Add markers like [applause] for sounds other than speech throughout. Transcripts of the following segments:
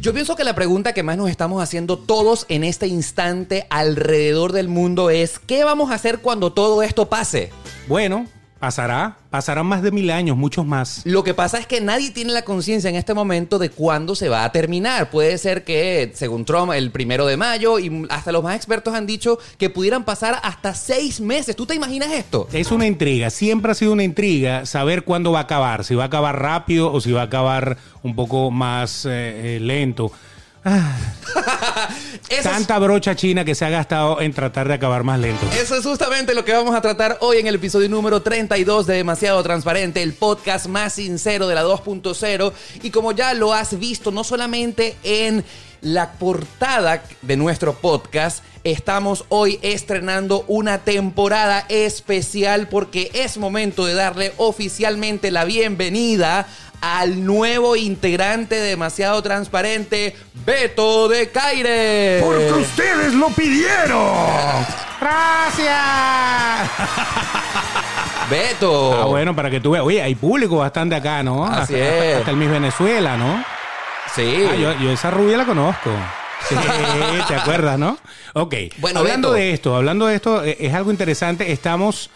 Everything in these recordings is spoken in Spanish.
Yo pienso que la pregunta que más nos estamos haciendo todos en este instante alrededor del mundo es, ¿qué vamos a hacer cuando todo esto pase? Bueno, pasará, pasarán más de mil años, muchos más. Lo que pasa es que nadie tiene la conciencia en este momento de cuándo se va a terminar. Puede ser que, según Trump, el primero de mayo, y hasta los más expertos han dicho que pudieran pasar hasta seis meses. ¿Tú te imaginas esto? Es una intriga, siempre ha sido una intriga saber cuándo va a acabar, si va a acabar rápido o si va a acabar un poco más eh, eh, lento. Ah, [laughs] tanta brocha china que se ha gastado en tratar de acabar más lento. Eso es justamente lo que vamos a tratar hoy en el episodio número 32 de Demasiado Transparente, el podcast más sincero de la 2.0. Y como ya lo has visto, no solamente en la portada de nuestro podcast, estamos hoy estrenando una temporada especial porque es momento de darle oficialmente la bienvenida al nuevo integrante de Demasiado Transparente, Beto de Caire. Porque ustedes lo pidieron. ¡Gracias! Beto. Ah, bueno, para que tú veas. Oye, hay público bastante acá, ¿no? Así hasta, es. Hasta el Miss Venezuela, ¿no? Sí. Ah, yo, yo esa rubia la conozco. Sí, [laughs] ¿te acuerdas, no? Ok. Bueno, hablando Beto. de esto, hablando de esto, eh, es algo interesante. Estamos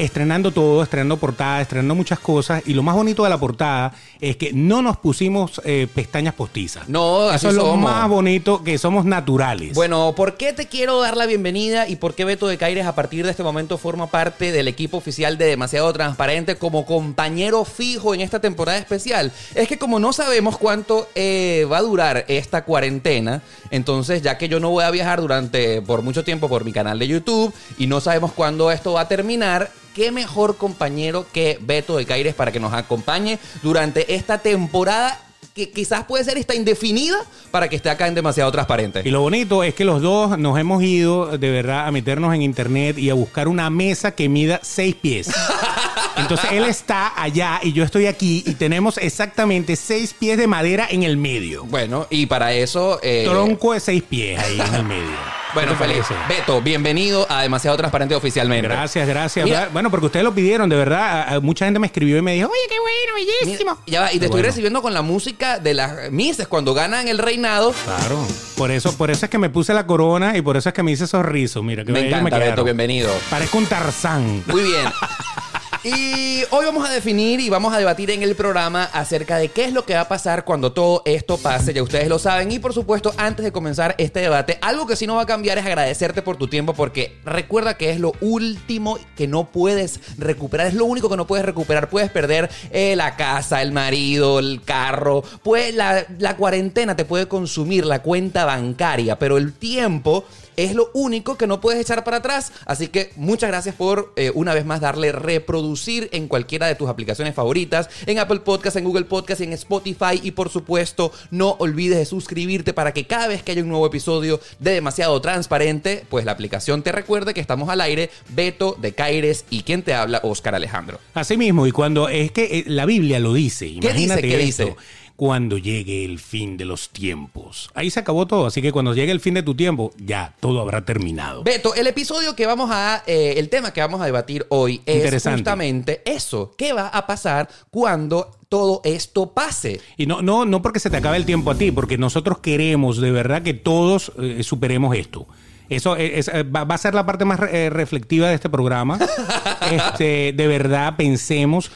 estrenando todo, estrenando portada, estrenando muchas cosas. Y lo más bonito de la portada es que no nos pusimos eh, pestañas postizas. No, así Eso es lo más bonito, que somos naturales. Bueno, ¿por qué te quiero dar la bienvenida y por qué Beto de Caires a partir de este momento forma parte del equipo oficial de Demasiado Transparente como compañero fijo en esta temporada especial? Es que como no sabemos cuánto eh, va a durar esta cuarentena, entonces ya que yo no voy a viajar durante por mucho tiempo por mi canal de YouTube y no sabemos cuándo esto va a terminar, qué mejor compañero que Beto de Caires para que nos acompañe durante esta temporada que quizás puede ser esta indefinida para que esté acá en Demasiado Transparente. Y lo bonito es que los dos nos hemos ido de verdad a meternos en internet y a buscar una mesa que mida seis pies. [laughs] Entonces él está allá y yo estoy aquí y tenemos exactamente seis pies de madera en el medio. Bueno, y para eso. eh, Tronco de seis pies ahí en el medio. Bueno, ¿Qué feliz. Beto, bienvenido a Demasiado Transparente oficialmente. Gracias, gracias. Mira. Bueno, porque ustedes lo pidieron, de verdad. Mucha gente me escribió y me dijo, oye, qué bueno, Mira, bellísimo. ya va, y te Qué estoy bueno. recibiendo con la música de las Misses cuando ganan el reinado. Claro. Por eso, por eso es que me puse la corona y por eso es que me hice esos rizos. Mira, que Me encanta, quedaron. Beto, bienvenido. Parezco un tarzán. Muy bien. [laughs] Y hoy vamos a definir y vamos a debatir en el programa acerca de qué es lo que va a pasar cuando todo esto pase, ya ustedes lo saben. Y por supuesto, antes de comenzar este debate, algo que sí no va a cambiar es agradecerte por tu tiempo, porque recuerda que es lo último que no puedes recuperar, es lo único que no puedes recuperar. Puedes perder eh, la casa, el marido, el carro, pues la, la cuarentena te puede consumir la cuenta bancaria, pero el tiempo es lo único que no puedes echar para atrás. Así que muchas gracias por eh, una vez más darle reproducir en cualquiera de tus aplicaciones favoritas, en Apple Podcast, en Google Podcast, en Spotify y por supuesto no olvides de suscribirte para que cada vez que haya un nuevo episodio de Demasiado Transparente, pues la aplicación te recuerde que estamos al aire, Beto de Caires y quien te habla, Oscar Alejandro. Así mismo, y cuando es que eh, la Biblia lo dice, imagínate dice? ¿Qué esto, dice? Cuando llegue el fin de los tiempos. Ahí se acabó todo, así que cuando llegue el fin de tu tiempo, ya, todo habrá terminado. Beto, el episodio que vamos a, eh, el tema que vamos a debatir hoy es justamente eso. ¿Qué va a pasar cuando todo esto pase? Y no, no, no porque se te acabe el tiempo a ti, porque nosotros queremos de verdad que todos eh, superemos esto. Eso es- es- va, va a ser la parte más eh, reflectiva de este programa. [laughs] Este, de verdad pensemos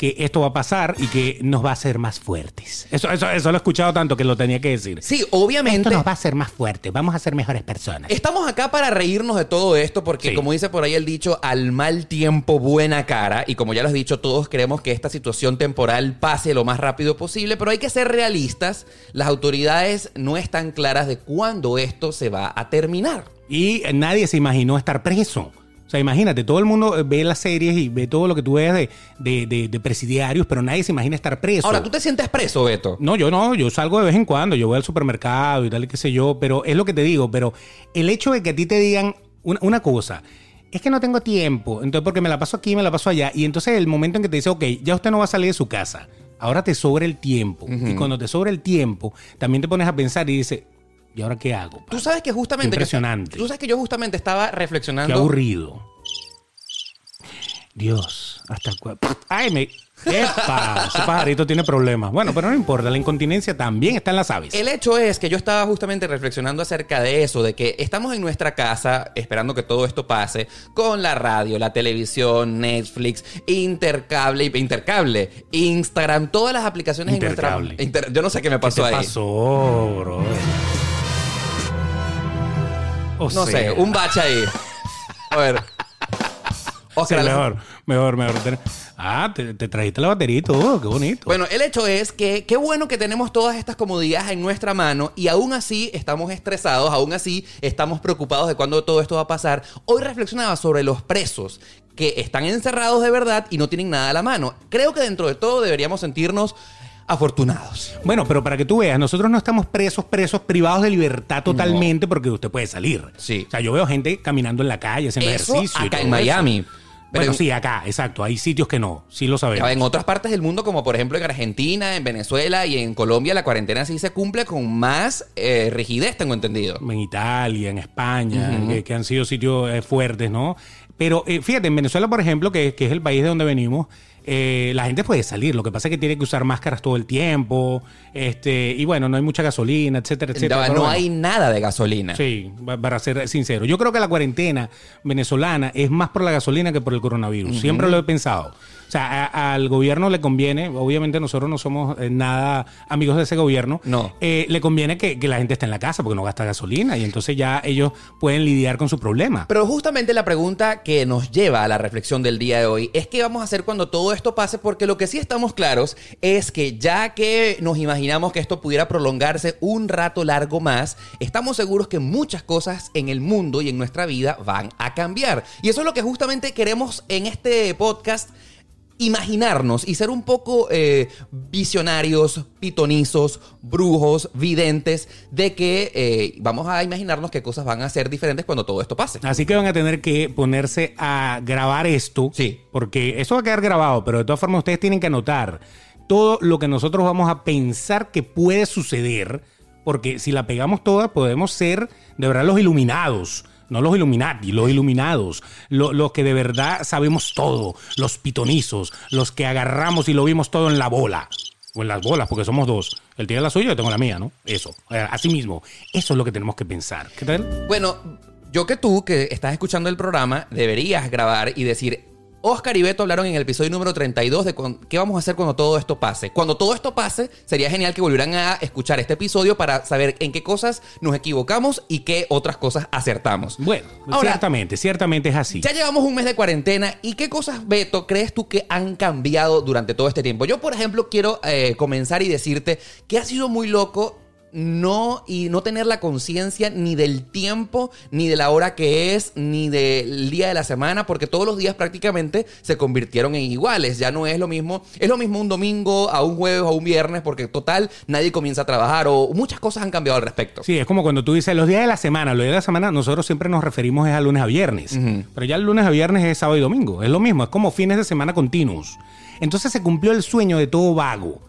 que esto va a pasar y que nos va a hacer más fuertes. Eso, eso, eso lo he escuchado tanto que lo tenía que decir. Sí, obviamente. Esto nos va a hacer más fuertes, vamos a ser mejores personas. Estamos acá para reírnos de todo esto porque, Sí. como dice por ahí el dicho, al mal tiempo buena cara. Y como ya lo has dicho, todos queremos que esta situación temporal pase lo más rápido posible, pero hay que ser realistas. Las autoridades no están claras de cuándo esto se va a terminar. Y nadie se imaginó estar preso. O sea, imagínate, todo el mundo eh, ve las series y ve todo lo que tú ves de, de, de- de presidiarios, pero nadie se imagina estar preso. Ahora, ¿tú te sientes preso, Beto? No, yo no, yo salgo de vez en cuando, yo voy al supermercado y tal qué sé yo, pero es lo que te digo, pero el hecho de que a ti te digan una, una cosa, es que no tengo tiempo, entonces porque me la paso aquí, me la paso allá, y entonces el momento en que te dice, ok, ya usted no va a salir de su casa, ahora te sobra el tiempo, y cuando te sobra el tiempo, también te pones a pensar y dices, ¿y ahora qué hago? Tú sabes que justamente... Impresionante. Tú sabes que yo justamente estaba Qué reflexionando... aburrido. Dios, hasta Ay, me. ¡Epa! Ese pajarito tiene problemas. Bueno, pero no importa, la incontinencia también está en las aves. El hecho es que yo estaba justamente reflexionando acerca de eso, de que estamos en nuestra casa esperando que todo esto pase con la radio, la televisión, Netflix, Intercable, Intercable, Instagram, todas las aplicaciones Intercable. en nuestra... Inter- yo no sé qué me ¿Qué pasó te ahí. pasó, bro? O No sea, sé, un bache ahí. A ver. sí, Oscar, mejor, mejor, mejor. Ah, te, te trajiste la batería y todo, qué bonito. Bueno, el hecho es que qué bueno que tenemos todas estas comodidades en nuestra mano y aún así estamos estresados, aún así estamos preocupados de cuándo todo esto va a pasar. Hoy reflexionaba sobre los presos que están encerrados de verdad y no tienen nada a la mano. Creo que dentro de todo deberíamos sentirnos afortunados. Bueno, pero para que tú veas, nosotros no estamos presos, presos, privados de libertad totalmente porque usted puede salir. Sí. O sea, yo veo gente caminando en la calle, haciendo Eso ejercicio. y acá todo en eso. Miami. Pero Bueno, en- sí, acá, exacto. Hay sitios que no, sí lo sabemos. En otras partes del mundo, como por ejemplo en Argentina, en Venezuela y en Colombia, la cuarentena sí se cumple con más eh, rigidez, tengo entendido. en Italia, en España, que, que han sido sitios eh, fuertes, ¿no? Pero eh, fíjate, en Venezuela, por ejemplo, que, que es el país de donde venimos, eh, la gente puede salir. Lo que pasa es que tiene que usar máscaras todo el tiempo. Este, y bueno, no hay mucha gasolina, etcétera, etcétera. no bueno. hay nada de gasolina. Sí, pa- para ser sincero. Yo creo que la cuarentena venezolana es más por la gasolina que por el coronavirus. Siempre lo he pensado. O sea, a- al gobierno le conviene, obviamente nosotros no somos eh, nada amigos de ese gobierno, No. eh, le conviene que, que la gente esté en la casa porque no gasta gasolina y entonces ya ellos pueden lidiar con su problema. Pero justamente la pregunta que nos lleva a la reflexión del día de hoy es qué vamos a hacer cuando todo esto pase, porque lo que sí estamos claros es que ya que nos imaginamos que esto pudiera prolongarse un rato largo más, estamos seguros que muchas cosas en el mundo y en nuestra vida van a cambiar. Y eso es lo que justamente queremos en este podcast imaginarnos y ser un poco eh, visionarios, pitonizos, brujos, videntes, de que eh, vamos a imaginarnos qué cosas van a ser diferentes cuando todo esto pase. Así que van a tener que ponerse a grabar esto. Sí. Porque eso va a quedar grabado, pero de todas formas ustedes tienen que anotar todo lo que nosotros vamos a pensar que puede suceder. Porque si la pegamos toda, podemos ser de verdad los iluminados. No los Illuminati, los iluminados. lo- Los que de verdad sabemos todo. Los pitonizos. Los que agarramos y lo vimos todo en la bola. O en las bolas, porque somos dos. Él tiene la suya, yo tengo la mía, ¿no? Eso. Eh, Así mismo. Eso es lo que tenemos que pensar. ¿Qué tal? Bueno, yo que tú, que estás escuchando el programa, deberías grabar y decir, Oscar y Beto hablaron en el episodio número 32 de con- qué vamos a hacer cuando todo esto pase. Cuando todo esto pase, sería genial que volvieran a escuchar este episodio para saber en qué cosas nos equivocamos y qué otras cosas acertamos. Bueno, Ahora, ciertamente, ciertamente es así. Ya llevamos un mes de cuarentena y qué cosas, Beto, crees tú que han cambiado durante todo este tiempo. Yo, por ejemplo, quiero eh, comenzar y decirte que ha sido muy loco no y no tener la conciencia ni del tiempo, ni de la hora que es, ni del día de la semana, porque todos los días prácticamente se convirtieron en iguales. Ya no es lo mismo, es lo mismo un domingo a un jueves a un viernes, porque total nadie comienza a trabajar o muchas cosas han cambiado al respecto. Sí, es como cuando tú dices los días de la semana. Los días de la semana nosotros siempre nos referimos es a lunes a viernes. Pero ya el lunes a viernes es sábado y domingo. Es lo mismo, es como fines de semana continuos. Entonces se cumplió el sueño de todo vago,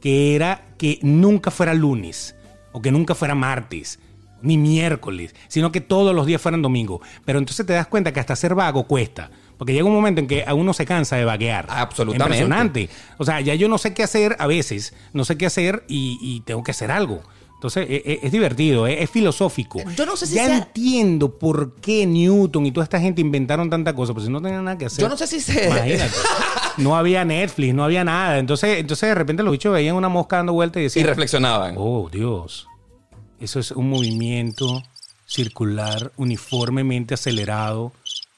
que era que nunca fuera lunes, o que nunca fuera martes, ni miércoles, sino que todos los días fueran domingo. Pero entonces te das cuenta que hasta ser vago cuesta. Porque llega un momento en que a uno se cansa de vaguear. Absolutamente. Impresionante. O sea, ya yo no sé qué hacer a veces, no sé qué hacer y, y tengo que hacer algo. Entonces, e- e- es, divertido, es, es filosófico. Yo no sé si Ya sea- entiendo por qué Newton y toda esta gente inventaron tanta cosa, pues si no tenían nada que hacer. Yo no sé si se... Imagínate. [laughs] No había Netflix, no había nada. Entonces, entonces de repente los bichos veían una mosca dando vueltas y Y decían, reflexionaban. oh, Dios, eso es un movimiento circular uniformemente acelerado.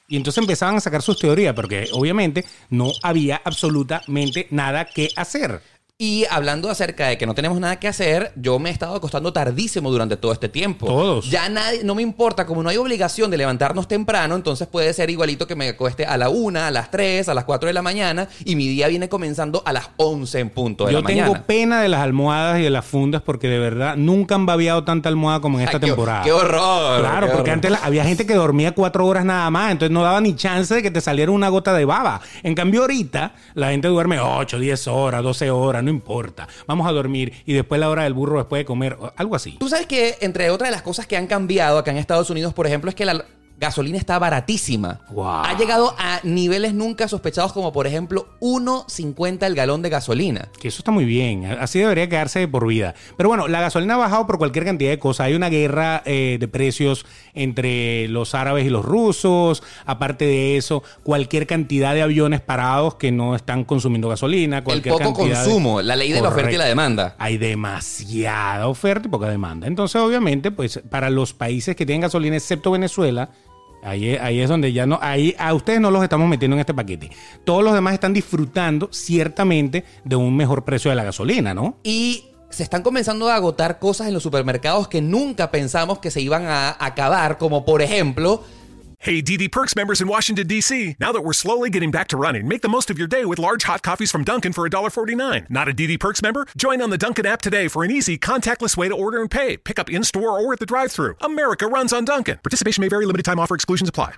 Y entonces empezaban a sacar sus teorías, porque obviamente no había absolutamente nada que hacer. Y hablando acerca de que no tenemos nada que hacer, yo me he estado acostando tardísimo durante todo este tiempo. Todos. Ya nadie, no me importa, como no hay obligación de levantarnos temprano, entonces puede ser igualito que me acueste a la una, a las 3, a las 4 de la mañana y mi día viene comenzando a las 11 en punto de Yo la tengo mañana. pena de las almohadas y de las fundas porque de verdad nunca han babeado tanta almohada como en esta Ay, qué- temporada. qué horror, Claro, qué porque horror. antes la- había gente que dormía cuatro horas nada más, entonces no daba ni chance de que te saliera una gota de baba. En cambio, ahorita la gente duerme 8, 10 horas, 12 horas, no importa. Vamos a dormir y después la hora del burro después de comer, algo así. Tú sabes que entre otras de las cosas que han cambiado acá en Estados Unidos, por ejemplo, es que la gasolina está baratísima. Wow. Ha llegado a niveles nunca sospechados como por ejemplo 1.50 el galón de gasolina. Que eso está muy bien. Así debería quedarse de por vida. Pero bueno, la gasolina ha bajado por cualquier cantidad de cosas. Hay una guerra eh, de precios entre los árabes y los rusos. Aparte de eso, cualquier cantidad de aviones parados que no están consumiendo gasolina. El Cualquier poco cantidad de- consumo, la ley de la oferta y la demanda. Hay demasiada oferta y poca demanda. Entonces, obviamente, pues para los países que tienen gasolina, excepto Venezuela, ahí, ahí es donde ya no, ahí a ustedes no los estamos metiendo en este paquete. Todos los demás están disfrutando ciertamente de un mejor precio de la gasolina, ¿no? Y se están comenzando a agotar cosas en los supermercados que nunca pensamos que se iban a acabar, como por ejemplo Hey, DD Perks members in Washington, D.C. Now that we're slowly getting back to running, make the most of your day with large hot coffees from Dunkin' for $1.49. Not a DD Perks member? Join on the Dunkin' app today for an easy, contactless way to order and pay. Pick up in store or at the drive thru. America runs on Dunkin'. Participation may vary, limited time offer exclusions apply.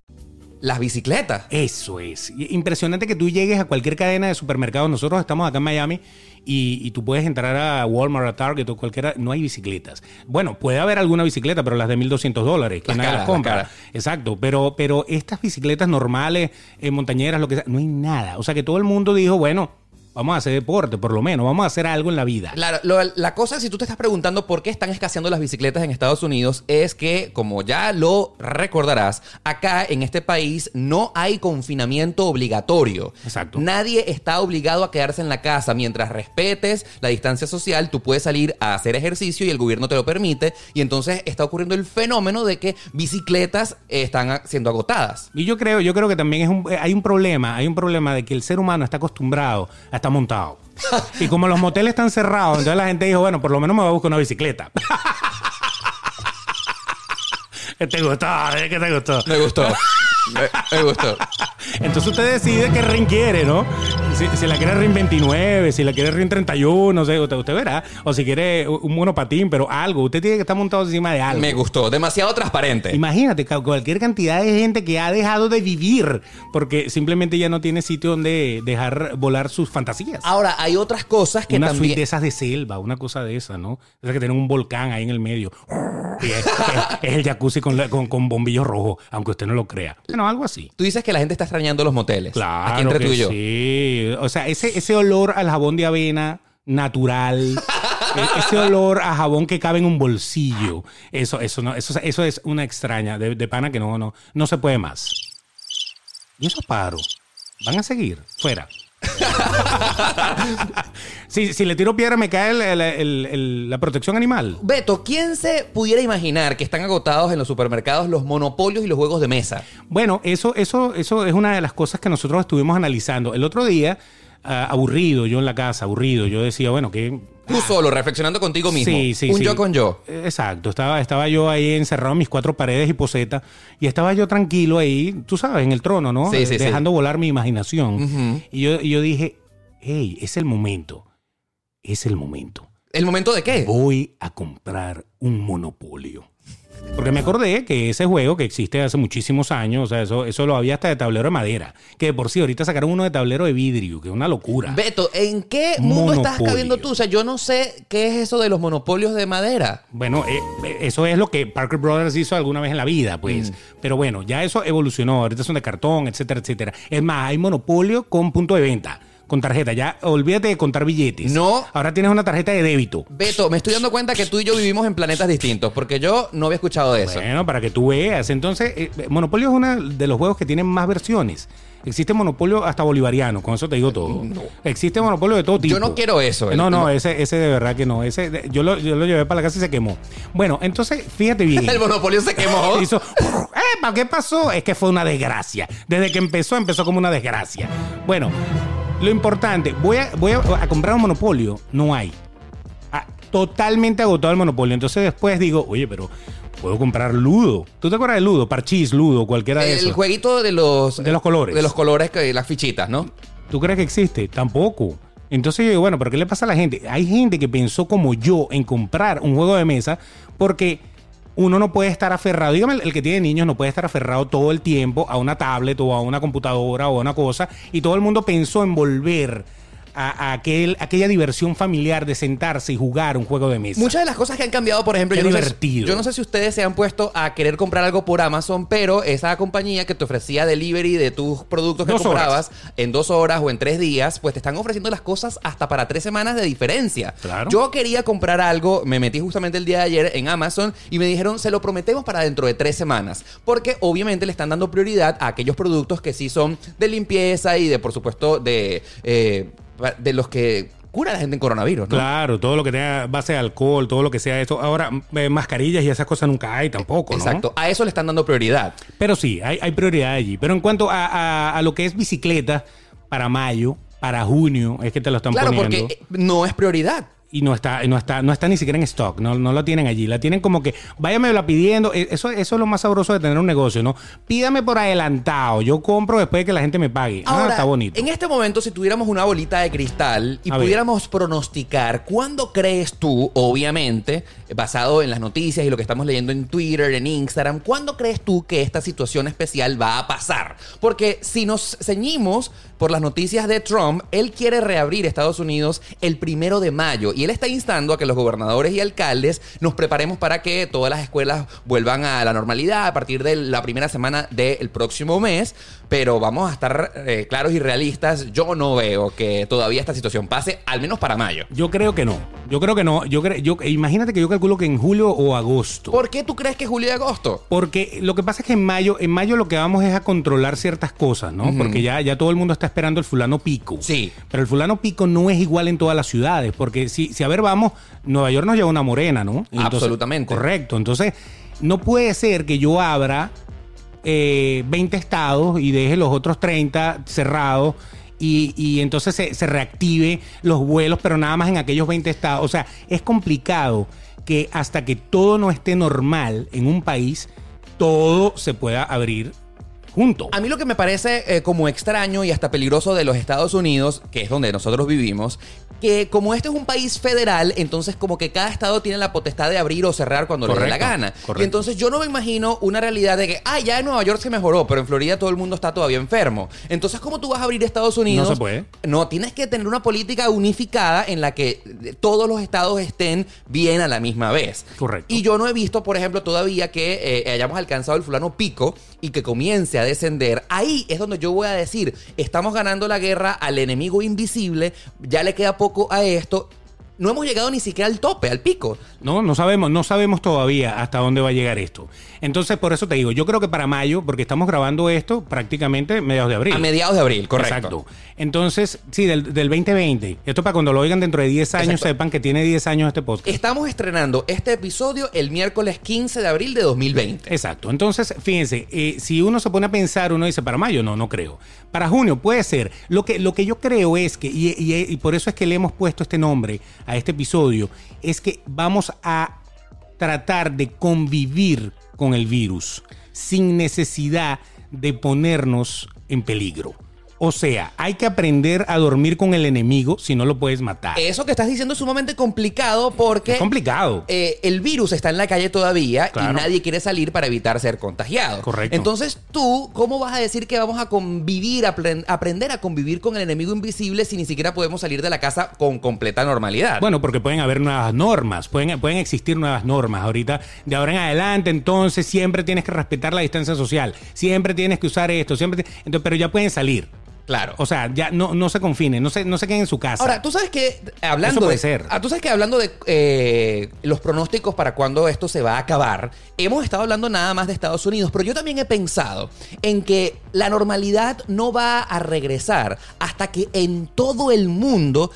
las bicicletas. Eso es. Impresionante que tú llegues a cualquier cadena de supermercados. Nosotros estamos acá en Miami y, y tú puedes entrar a Walmart, a Target o cualquiera. No hay bicicletas. Bueno, puede haber alguna bicicleta, pero las de 1.200 dólares, que Las nadie caras, las compra. las. Exacto. Pero, pero estas bicicletas normales, eh, montañeras, lo que sea, no hay nada. O sea que todo el mundo dijo, bueno, vamos a hacer deporte, por lo menos. Vamos a hacer algo en la vida. Claro, lo- la cosa, si tú te estás preguntando por qué están escaseando las bicicletas en Estados Unidos, es que, como ya lo recordarás, acá en este país no hay confinamiento obligatorio. Exacto. Nadie está obligado a quedarse en la casa. Mientras respetes la distancia social, tú puedes salir a hacer ejercicio y el gobierno te lo permite. Y entonces está ocurriendo el fenómeno de que bicicletas están siendo agotadas. Y yo creo, yo creo que también es un, eh, hay un problema, hay un problema de que el ser humano está acostumbrado a estar montado. y como los moteles están cerrados, entonces la gente dijo, bueno, por lo menos me voy a buscar una bicicleta. [laughs] ¿Qué te gustó? ¿Qué te gustó? Me gustó. Me, me gustó. Entonces usted decide qué ring quiere, ¿no? Si, si la quiere ring 29, si la quiere ring 31, no sé, usted, usted verá. O si quiere un monopatín, pero algo. Usted tiene que estar montado encima de algo. Me gustó. Demasiado transparente. Imagínate, cualquier cantidad de gente que ha dejado de vivir porque simplemente ya no tiene sitio donde dejar volar sus fantasías. Ahora, hay otras cosas que una también... suite de esas de selva, una cosa de esa, ¿no? Esa que tienen un volcán ahí en el medio. [laughs] Y es, es- es el jacuzzi con, la- con, con bombillos rojos, aunque usted no lo crea. Bueno, algo así. Tú dices que la gente está extrañando los moteles. Claro Aquí entre que tú y yo. sí. O sea, ese, ese olor al jabón de avena natural, [laughs] e- ese olor a jabón que cabe en un bolsillo, eso, eso, no, eso, eso es una extraña de, de pana que no, no, no se puede más. Y esos paros van a seguir fuera. [laughs] si, si le tiro piedra me cae el- el- el- el- la protección animal. Beto, ¿quién se pudiera imaginar que están agotados en los supermercados los monopolios y los juegos de mesa? Bueno, eso, eso, eso es una de las cosas que nosotros estuvimos analizando. El otro día, ah, aburrido, yo en la casa, aburrido, yo decía, bueno, que Tú solo, reflexionando contigo mismo. Sí, sí, Un sí. yo con yo. Exacto, estaba, estaba yo ahí encerrado en mis cuatro paredes y poseta y estaba yo tranquilo ahí, tú sabes, en el trono, ¿no? Sí, sí, Eh, sí. Dejando volar mi imaginación. y, yo, y yo dije, hey, es el momento, es el momento. ¿El momento de qué? Voy a comprar un monopolio. Porque me acordé que ese juego que existe hace muchísimos años, o sea, eso, eso lo había hasta de tablero de madera. Que de por sí, ahorita sacaron uno de tablero de vidrio, que es una locura. Beto, ¿en qué mundo estás cabiendo tú? O sea, yo no sé qué es eso de los monopolios de madera. Bueno, eh, eso es lo que Parker Brothers hizo alguna vez en la vida, pues. Mm. Pero bueno, ya eso evolucionó. Ahorita son de cartón, etcétera, etcétera. Es más, hay monopolio con punto de venta, con tarjeta. Ya olvídate de contar billetes. No. Ahora tienes una tarjeta de débito. Beto, me estoy dando cuenta que tú y yo vivimos en planetas distintos, porque yo no había escuchado de eso. Bueno, para que tú veas. Entonces, eh, Monopolio es uno de los juegos que tienen más versiones. Existe Monopolio hasta bolivariano, con eso te digo todo. Existe Monopolio de todo tipo. Yo no quiero eso, el- No, no, no. ese, ese de verdad que no. Ese, de- yo, lo, yo lo llevé para la casa y se quemó. Bueno, entonces, fíjate bien. [laughs] El monopolio se quemó. [laughs] Hizo. ¿Qué pasó? Es que fue una desgracia. Desde que empezó, empezó como una desgracia. Bueno, Lo importante, voy a, voy a, a comprar un monopolio, no hay. Ah, totalmente agotado el monopolio. Entonces después digo, oye, pero puedo comprar Ludo. ¿Tú te acuerdas de Ludo? Parchís, Ludo, cualquiera de El esos. jueguito de los... De los colores. De los colores, que, las fichitas, ¿no? ¿Tú crees que existe? Tampoco. Entonces yo digo, bueno, ¿pero qué le pasa a la gente? Hay gente que pensó como yo en comprar un juego de mesa porque uno no puede estar aferrado. Dígame, el que tiene niños no puede estar aferrado todo el tiempo a una tablet o a una computadora o a una cosa. Y todo el mundo pensó en volver a, a aquel, aquella diversión familiar de sentarse y jugar un juego de mesa. Muchas de las cosas que han cambiado, por ejemplo, Qué yo no, sé, divertido. yo no sé si ustedes se han puesto a querer comprar algo por Amazon, pero esa compañía que te ofrecía delivery de tus productos que Dos comprabas en dos horas o en tres días, pues te están ofreciendo las cosas hasta para tres semanas de diferencia. Claro. Yo quería comprar algo, me metí justamente el día de ayer en Amazon y me dijeron, se lo prometemos para dentro de tres semanas, porque obviamente le están dando prioridad a aquellos productos que sí son de limpieza y de, por supuesto, de, eh, de los que cura a la gente en coronavirus, ¿no? Claro, todo lo que tenga base de alcohol, todo lo que sea eso. Ahora, eh, mascarillas y esas cosas nunca hay tampoco, ¿no? Exacto, a eso le están dando prioridad. Pero sí, hay, hay prioridad allí. Pero en cuanto a, a- a lo que es bicicleta, para mayo, para junio, es que te lo están Claro, poniendo. porque eh, no es prioridad. Y no está, no está, no está ni siquiera en stock, no, no lo tienen allí. La tienen como que, váyamela pidiendo. Eh, Eso, eso es lo más sabroso de tener un negocio, ¿no? Pídame por adelantado. Yo compro después de que la gente me pague. ah, está bonito. En este momento, si tuviéramos una bolita de cristal y A ver. pudiéramos pronosticar, ¿cuándo crees tú, obviamente, basado en las noticias y lo que estamos leyendo en Twitter, en Instagram, ¿cuándo crees tú que esta situación especial va a pasar? Porque si nos ceñimos por las noticias de Trump, él quiere reabrir Estados Unidos el primero de mayo y él está instando a que los gobernadores y alcaldes nos preparemos para que todas las escuelas vuelvan a la normalidad a partir de la primera semana del próximo mes. Pero vamos a estar eh, claros y realistas. Yo no veo que todavía esta situación pase, al menos para mayo. Yo creo que no. Yo creo que no. Yo creo, yo, imagínate que yo calculo que en julio o agosto. ¿Por qué tú crees que julio y agosto? Porque lo que pasa es que en mayo, en mayo lo que vamos es a controlar ciertas cosas, ¿no? Porque ya, ya todo el mundo está esperando el fulano pico. Sí. Pero el fulano pico no es igual en todas las ciudades. Porque si, si a ver, vamos, Nueva York nos lleva una morena, ¿no? Absolutamente. Correcto. Entonces, no puede ser que yo abra eh, 20 estados y deje los otros 30 cerrados. Y, y entonces se, se reactive los vuelos, pero nada más en aquellos 20 estados. O sea, es complicado que hasta que todo no esté normal en un país, todo se pueda abrir junto. A mí lo que me parece eh, como extraño y hasta peligroso de los Estados Unidos, que es donde nosotros vivimos, que como este es un país federal, entonces como que cada estado tiene la potestad de abrir o cerrar cuando le dé la gana. correcto. Y entonces yo no me imagino una realidad de que, ah, ya en Nueva York se mejoró, pero en Florida todo el mundo está todavía enfermo. Entonces, ¿cómo tú vas a abrir Estados Unidos? No se puede. No, tienes que tener una política unificada en la que eh, todos los estados estén bien a la misma vez. Correcto. Y yo no he visto, por ejemplo, todavía que eh, hayamos alcanzado el fulano pico y que comience a descender. Ahí es donde yo voy a decir, estamos ganando la guerra al enemigo invisible, ya le queda poco a esto. No hemos llegado ni siquiera al tope, al pico. No, no sabemos, no sabemos todavía hasta dónde va a llegar esto. Entonces, por eso te digo, yo creo que para mayo, porque estamos grabando esto prácticamente mediados de abril. A mediados de abril, correcto. Exacto. Entonces, sí, del, del 2020. Esto para cuando lo oigan dentro de 10 años, Exacto. sepan que tiene 10 años este podcast. Estamos estrenando este episodio el miércoles 15 de abril de 2020. Exacto. Entonces, fíjense, eh, si uno se pone a pensar, uno dice, para mayo, no, no creo. Para junio puede ser. Lo que, lo que yo creo es que, y, y- y por eso es que le hemos puesto este nombre a este episodio, es que vamos a tratar de convivir con el virus sin necesidad de ponernos en peligro. O sea, hay que aprender a dormir con el enemigo si no lo puedes matar. Eso que estás diciendo es sumamente complicado porque Es complicado. eh, el virus está en la calle todavía Claro. y nadie quiere salir para evitar ser contagiado. Correcto. Entonces tú, ¿cómo vas a decir que vamos a convivir, apren- aprender a convivir con el enemigo invisible si ni siquiera podemos salir de la casa con completa normalidad? Bueno, porque pueden haber nuevas normas, pueden, pueden existir nuevas normas. Ahorita, de ahora en adelante, entonces siempre tienes que respetar la distancia social, siempre tienes que usar esto, siempre. entonces, pero ya pueden salir. Claro. O sea, ya no, no se confinen, no se, no se queden en su casa. Ahora, tú sabes que hablando Eso puede de, ser. Ah, tú sabes que hablando de eh, los pronósticos para cuándo esto se va a acabar, hemos estado hablando nada más de Estados Unidos, pero yo también he pensado en que la normalidad no va a regresar hasta que en todo el mundo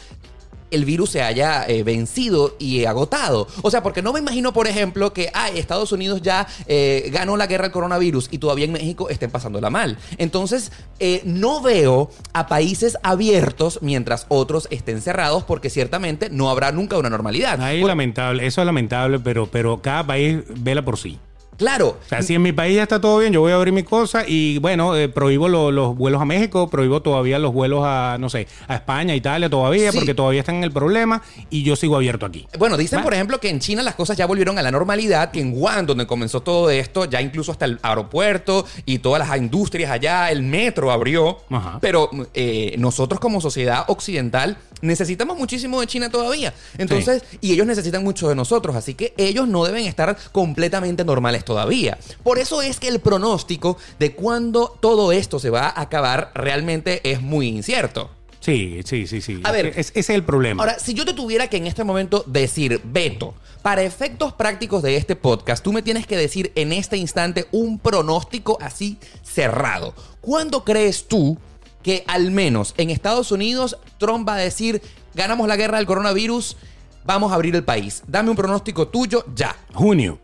el virus se haya eh, vencido y agotado. O sea, porque no me imagino, por ejemplo, que ay, Estados Unidos ya eh, ganó la guerra al coronavirus y todavía en México estén pasándola mal. Entonces, eh, no veo a países abiertos mientras otros estén cerrados porque ciertamente no habrá nunca una normalidad. Ahí lamentable, eso es lamentable, pero, pero cada país vela por sí. Claro, O sea, si en mi país ya está todo bien, yo voy a abrir mi cosa y bueno, eh, prohíbo lo- los vuelos a México, prohíbo todavía los vuelos a, no sé, a España, Italia todavía, Sí. porque todavía están en el problema y yo sigo abierto aquí. Bueno, dicen, Va. por ejemplo, que en China las cosas ya volvieron a la normalidad, que en Wuhan, donde comenzó todo esto, ya incluso hasta el aeropuerto y todas las industrias allá, el metro abrió. Ajá. Pero eh, nosotros como sociedad occidental necesitamos muchísimo de China todavía. Entonces, y ellos necesitan mucho de nosotros, así que ellos no deben estar completamente normales todavía. Por eso es que el pronóstico de cuándo todo esto se va a acabar realmente es muy incierto. Sí, sí, sí, sí. A ver. Es- ese es el problema. Ahora, si yo te tuviera que en este momento decir, Beto, para efectos prácticos de este podcast, tú me tienes que decir en este instante un pronóstico así cerrado. ¿Cuándo crees tú que al menos en Estados Unidos Trump va a decir, ganamos la guerra del coronavirus, vamos a abrir el país? Dame un pronóstico tuyo ya. junio,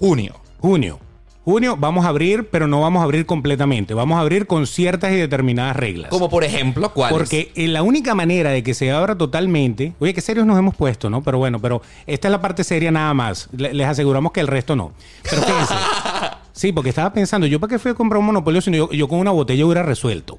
Junio. junio. Junio vamos a abrir, pero no vamos a abrir completamente. Vamos a abrir con ciertas y determinadas reglas. Como por ejemplo, ¿cuál? Porque eh, la única manera de que se abra totalmente, oye, qué serios nos hemos puesto, ¿no? Pero bueno, pero esta es la parte seria nada más. Le- les aseguramos que el resto no. Pero fíjense. [laughs] sí, porque estaba pensando, yo para qué fui a comprar un monopolio si no yo, yo con una botella hubiera resuelto.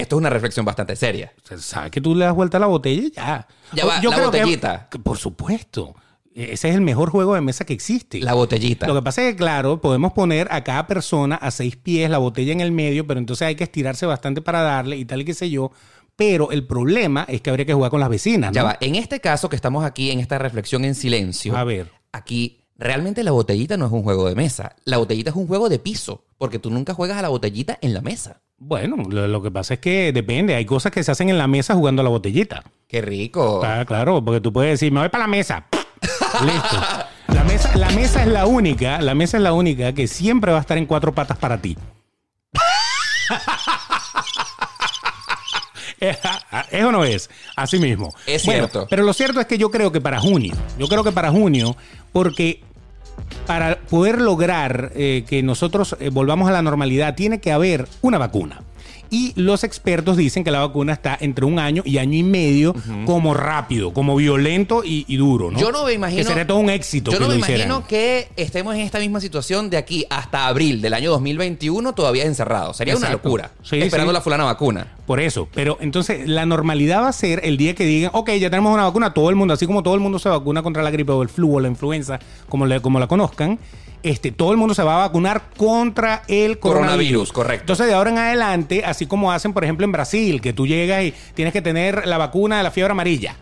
Esto es una reflexión bastante seria. ¿Sabes que tú le das vuelta a la botella y ya? Ya va, la creo que- botellita. que- por supuesto. Ese es el mejor juego de mesa que existe. La botellita. Lo que pasa es que, claro, podemos poner a cada persona a seis pies la botella en el medio, pero entonces hay que estirarse bastante para darle y tal y qué sé yo. Pero el problema es que habría que jugar con las vecinas, ¿no? Ya va, en este caso que estamos aquí en esta reflexión en silencio, A ver. aquí realmente la botellita no es un juego de mesa, la botellita es un juego de piso, porque tú nunca juegas a la botellita en la mesa. Bueno, lo, lo que pasa es que depende. Hay cosas que se hacen en la mesa jugando a la botellita. Qué rico. Ah, claro, porque tú puedes decir, me voy para la mesa. [laughs] Listo. La mesa, la mesa es la única, la mesa es la única que siempre va a estar en cuatro patas para ti. [laughs] Eso no es, así mismo. Es Bueno, cierto. pero lo cierto es que yo creo que para junio, yo creo que para junio, porque para poder lograr eh, que nosotros eh, volvamos a la normalidad, tiene que haber una vacuna. Y los expertos dicen que la vacuna está entre un año y año y medio como rápido, como violento y, y duro, ¿no? Yo no me imagino. Que sería todo un éxito. Yo no me hicieran. imagino que estemos en esta misma situación de aquí hasta abril del año 2021 todavía encerrados. Sería una locura. Sí, esperando sí. la fulana vacuna. Por eso, pero entonces la normalidad va a ser el día que digan, ok, ya tenemos una vacuna, todo el mundo, así como todo el mundo se vacuna contra la gripe o el flu o la influenza, como, le- como la conozcan, este, todo el mundo se va a vacunar contra el coronavirus. Coronavirus, correcto. Entonces de ahora en adelante, así como hacen, por ejemplo, en Brasil, que tú llegas y tienes que tener la vacuna de la fiebre amarilla.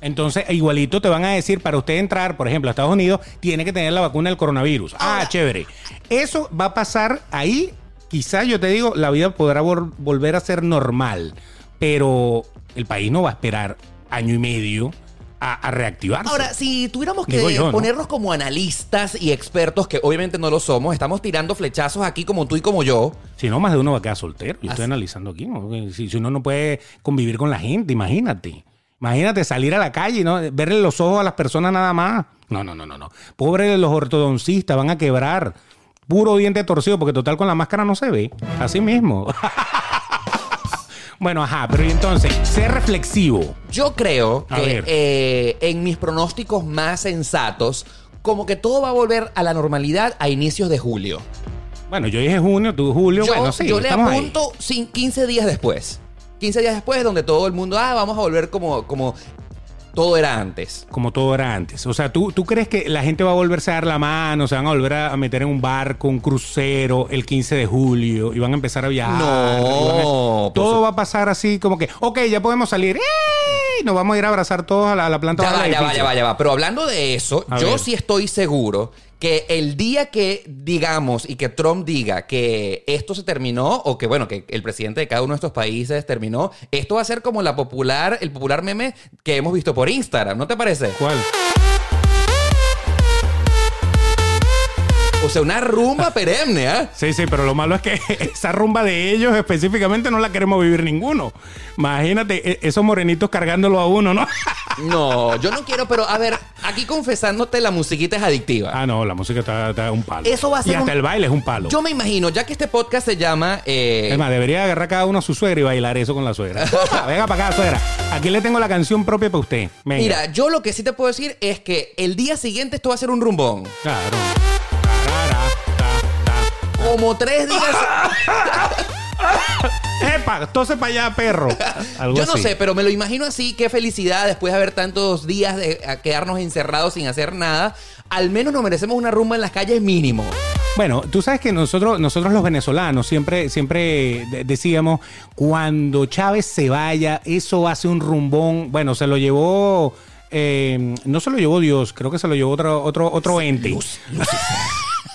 Entonces, igualito te van a decir, para usted entrar, por ejemplo, a Estados Unidos, tiene que tener la vacuna del coronavirus. Ah, chévere. Eso va a pasar ahí. Quizás yo te digo, la vida podrá vol- volver a ser normal, pero el país no va a esperar año y medio a, a reactivarse. Ahora, si tuviéramos que ponernos como analistas y expertos, que obviamente no lo somos, estamos tirando flechazos aquí como tú y como yo. Si no, más de uno va a quedar soltero. Yo estoy analizando aquí. ¿no? Si, si uno no puede convivir con la gente, imagínate. Imagínate salir a la calle, ¿no? Verle los ojos a las personas nada más. No, no, no, no, no. Pobre los ortodoncistas, van a quebrar. Puro diente torcido, porque total con la máscara no se ve. Así mismo. [laughs] bueno, ajá, pero y entonces, ser reflexivo. Yo creo A que ver. eh, en mis pronósticos más sensatos, como que todo va a volver a la normalidad a inicios de julio. Bueno, yo dije junio, tú julio, yo, bueno, sí, yo le estamos ahí. apunto sin 15 días después. 15 días después, donde todo el mundo, ah, vamos a volver como, como todo era antes. Como todo era antes. O sea, ¿tú, ¿tú crees que la gente va a volverse a dar la mano? Se van a volver a meter en un barco, un crucero el 15 de julio y van a empezar a viajar. No, a- Todo va a pasar así como que, ok, ya podemos salir. ¡Eh! y nos vamos a ir a abrazar todos a la, a la planta Ya va, ya va, ya va, ya va. Pero hablando de eso, A yo ver. sí estoy seguro que el día que digamos y que Trump diga que esto se terminó o que bueno, que el presidente de cada uno de estos países terminó, esto va a ser como la popular, el popular meme que hemos visto por Instagram, ¿no te parece? ¿Cuál? O sea, una rumba perenne, ¿ah? Sí, sí, pero lo malo es que [laughs] esa rumba de ellos específicamente no la queremos vivir ninguno. Imagínate e- esos morenitos cargándolo a uno, ¿no? [laughs] No, yo no quiero, pero a ver, aquí confesándote, la musiquita es adictiva. Ah, no, la música está, está un palo. Eso va a ser Y hasta un- el baile es un palo. Yo me imagino, ya que este podcast se llama... eh, Es más, debería agarrar cada uno a su suegra y bailar eso con la suegra. [laughs] Venga para acá, suegra. Aquí le tengo la canción propia para usted. Venga. Mira, yo lo que sí te puedo decir es que el día siguiente esto va a ser un rumbón. Claro. Como tres días. [laughs] [laughs] ¡Epa! Tose para allá, perro. Algo Yo no así. sé, pero me lo imagino así. Qué felicidad después de haber tantos días de a quedarnos encerrados sin hacer nada. Al menos nos merecemos una rumba en las calles mínimo. Bueno, tú sabes que nosotros, nosotros los venezolanos siempre, siempre de- decíamos, cuando Chávez se vaya, eso hace un rumbón. Bueno, se lo llevó, eh, no se lo llevó Dios, creo que se lo llevó otro, otro, otro ente.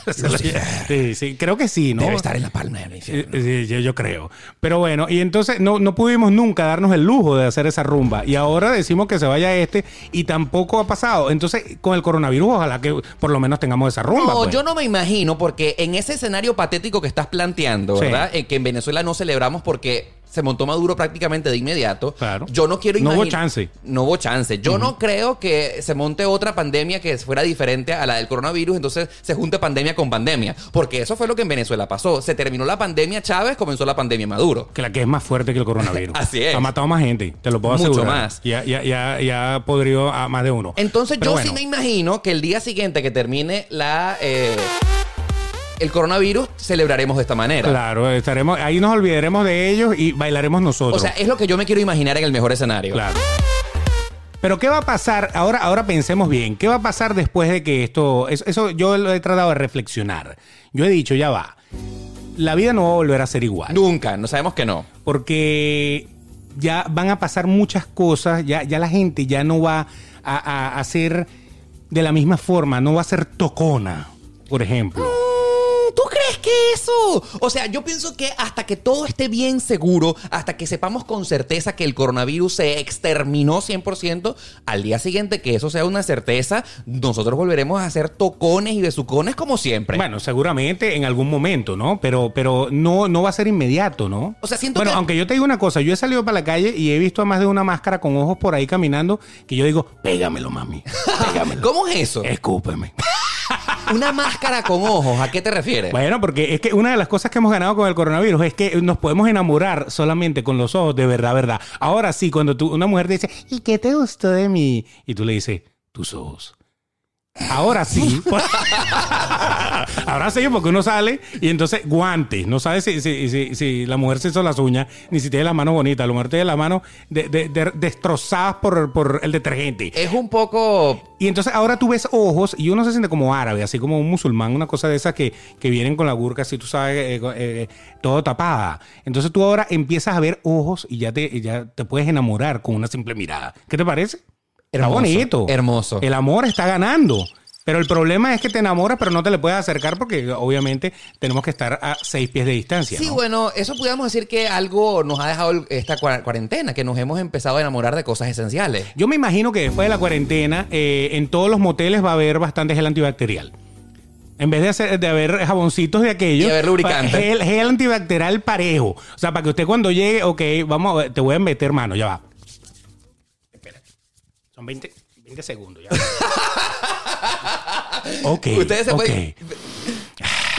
[laughs] sí, sí, creo que sí, ¿no? Debe estar en la palma del infierno. Sí, yo, yo creo. Pero bueno, y entonces no, no pudimos nunca darnos el lujo de hacer esa rumba. Y ahora decimos que se vaya este y tampoco ha pasado. Entonces, con el coronavirus, ojalá que por lo menos tengamos esa rumba. No, pues. yo no me imagino porque en ese escenario patético que estás planteando, Sí. ¿verdad? Eh, que en Venezuela no celebramos porque se montó Maduro prácticamente de inmediato. Claro. Yo no quiero No imaginar. hubo chance. No hubo chance. Yo no creo que se monte otra pandemia que fuera diferente a la del coronavirus, entonces se junte pandemia con pandemia. Porque eso fue lo que en Venezuela pasó. Se terminó la pandemia Chávez, comenzó la pandemia Maduro. Que la que es más fuerte que el coronavirus. [laughs] Así es. Ha matado más gente, te lo puedo Mucho asegurar. más. Ya, ya, ya, ya ha podrido a más de uno. Entonces Pero yo bueno, sí me imagino que el día siguiente que termine la eh, el coronavirus, celebraremos de esta manera. Claro, estaremos, ahí nos olvidaremos de ellos y bailaremos nosotros. O sea, es lo que yo me quiero imaginar en el mejor escenario. Claro. Pero ¿qué va a pasar? Ahora, ahora pensemos bien. ¿Qué va a pasar después de que esto... Eso, eso yo lo he tratado de reflexionar. Yo he dicho, ya va. La vida no va a volver a ser igual. Nunca, no sabemos que no. Porque ya van a pasar muchas cosas. Ya, ya la gente ya no va a, a, a ser de la misma forma. No va a ser tocona, por ejemplo. ¿Tú crees que eso? O sea, yo pienso que hasta que todo esté bien seguro, hasta que sepamos con certeza que el coronavirus se exterminó 100%, al día siguiente que eso sea una certeza, nosotros volveremos a hacer tocones y besucones como siempre. Bueno, seguramente en algún momento, ¿no? Pero, pero no, no va a ser inmediato, ¿no? O sea, siento bueno, que- aunque yo te digo una cosa, yo he salido para la calle y he visto a más de una máscara con ojos por ahí caminando que yo digo, pégamelo, mami. [laughs] Pégamelo. ¿Cómo es eso? Escúpeme. Una máscara con ojos, ¿a qué te refieres? Bueno, porque es que una de las cosas que hemos ganado con el coronavirus es que nos podemos enamorar solamente con los ojos de verdad, verdad. Ahora sí, cuando tú, una mujer te dice, ¿y qué te gustó de mí? Y tú le dices, tus ojos. Ahora sí. [laughs] Ahora sí, porque uno sale y entonces guantes. No sabes si, si, si- si la mujer se hizo las uñas, ni si tiene las manos bonitas. La mujer tiene las manos de- de- de- destrozadas por, por el detergente. Es un poco... Y entonces ahora tú ves ojos y uno se siente como árabe, así como un musulmán, una cosa de esas que, que vienen con la burka, así tú sabes, eh, eh, todo tapada. Entonces tú ahora empiezas a ver ojos y ya te, y ya te puedes enamorar con una simple mirada. ¿Qué te parece? Hermoso, está bonito. hermoso. El amor está ganando. Pero el problema es que te enamoras, pero no te le puedes acercar porque obviamente tenemos que estar a seis pies de distancia. Sí, ¿no? bueno, eso pudiéramos decir que algo nos ha dejado esta cua- cuarentena, que nos hemos empezado a enamorar de cosas esenciales. Yo me imagino que después de la cuarentena, eh, en todos los moteles va a haber bastante gel antibacterial. En vez de, hacer, de haber jaboncitos de aquello, Y haber lubricante. Gel, gel antibacterial parejo. O sea, para que usted cuando llegue, ok, vamos, te voy a meter mano, ya va. Son 20, 20 segundos, ya [laughs] ok. Ustedes se ok. pueden-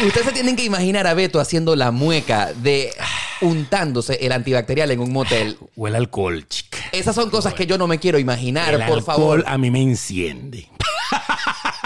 [sighs] Ustedes se tienen que imaginar a Beto haciendo la mueca de [sighs] untándose el antibacterial en un motel. Huele a alcohol, chica. Esas son cosas que yo no me quiero imaginar, El por alcohol favor. a mí me enciende. [laughs]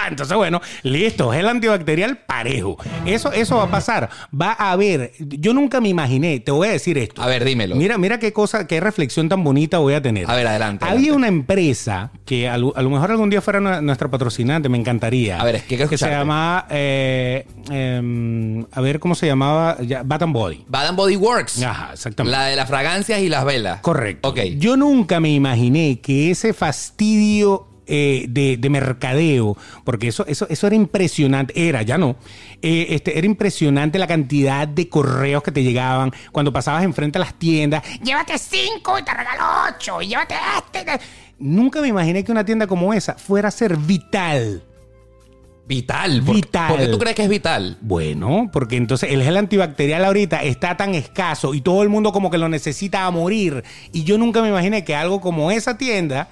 Entonces, bueno, listo, gel antibacterial parejo. Eso, eso va a pasar. Va a haber. Yo nunca me imaginé, te voy a decir esto. A ver, dímelo. Mira, mira qué cosa, qué reflexión tan bonita voy a tener. A ver, adelante, Había adelante. una empresa que a lo, a lo mejor algún día fuera nu- nuestra patrocinante, me encantaría. A ver, es que se llamaba, eh, em, a ver cómo se llamaba, ya, Bath and Body. Bath and Body Works. Ajá, exactamente. La de las fragancias y las velas. Correcto. Ok. Yo nunca me imaginé que ese fastidio eh, de, de mercadeo, porque eso, eso, eso era impresionante, era, ya no, eh, este, era impresionante la cantidad de correos que te llegaban cuando pasabas enfrente a las tiendas. Llévate cinco y te regalo ocho, y llévate este. te-". Nunca me imaginé que una tienda como esa fuera a ser vital. Vital. ¿Por, Vital. ¿Por qué tú crees que es vital? Bueno, porque entonces el gel antibacterial ahorita está tan escaso y todo el mundo como que lo necesita a morir. Y yo nunca me imaginé que algo como esa tienda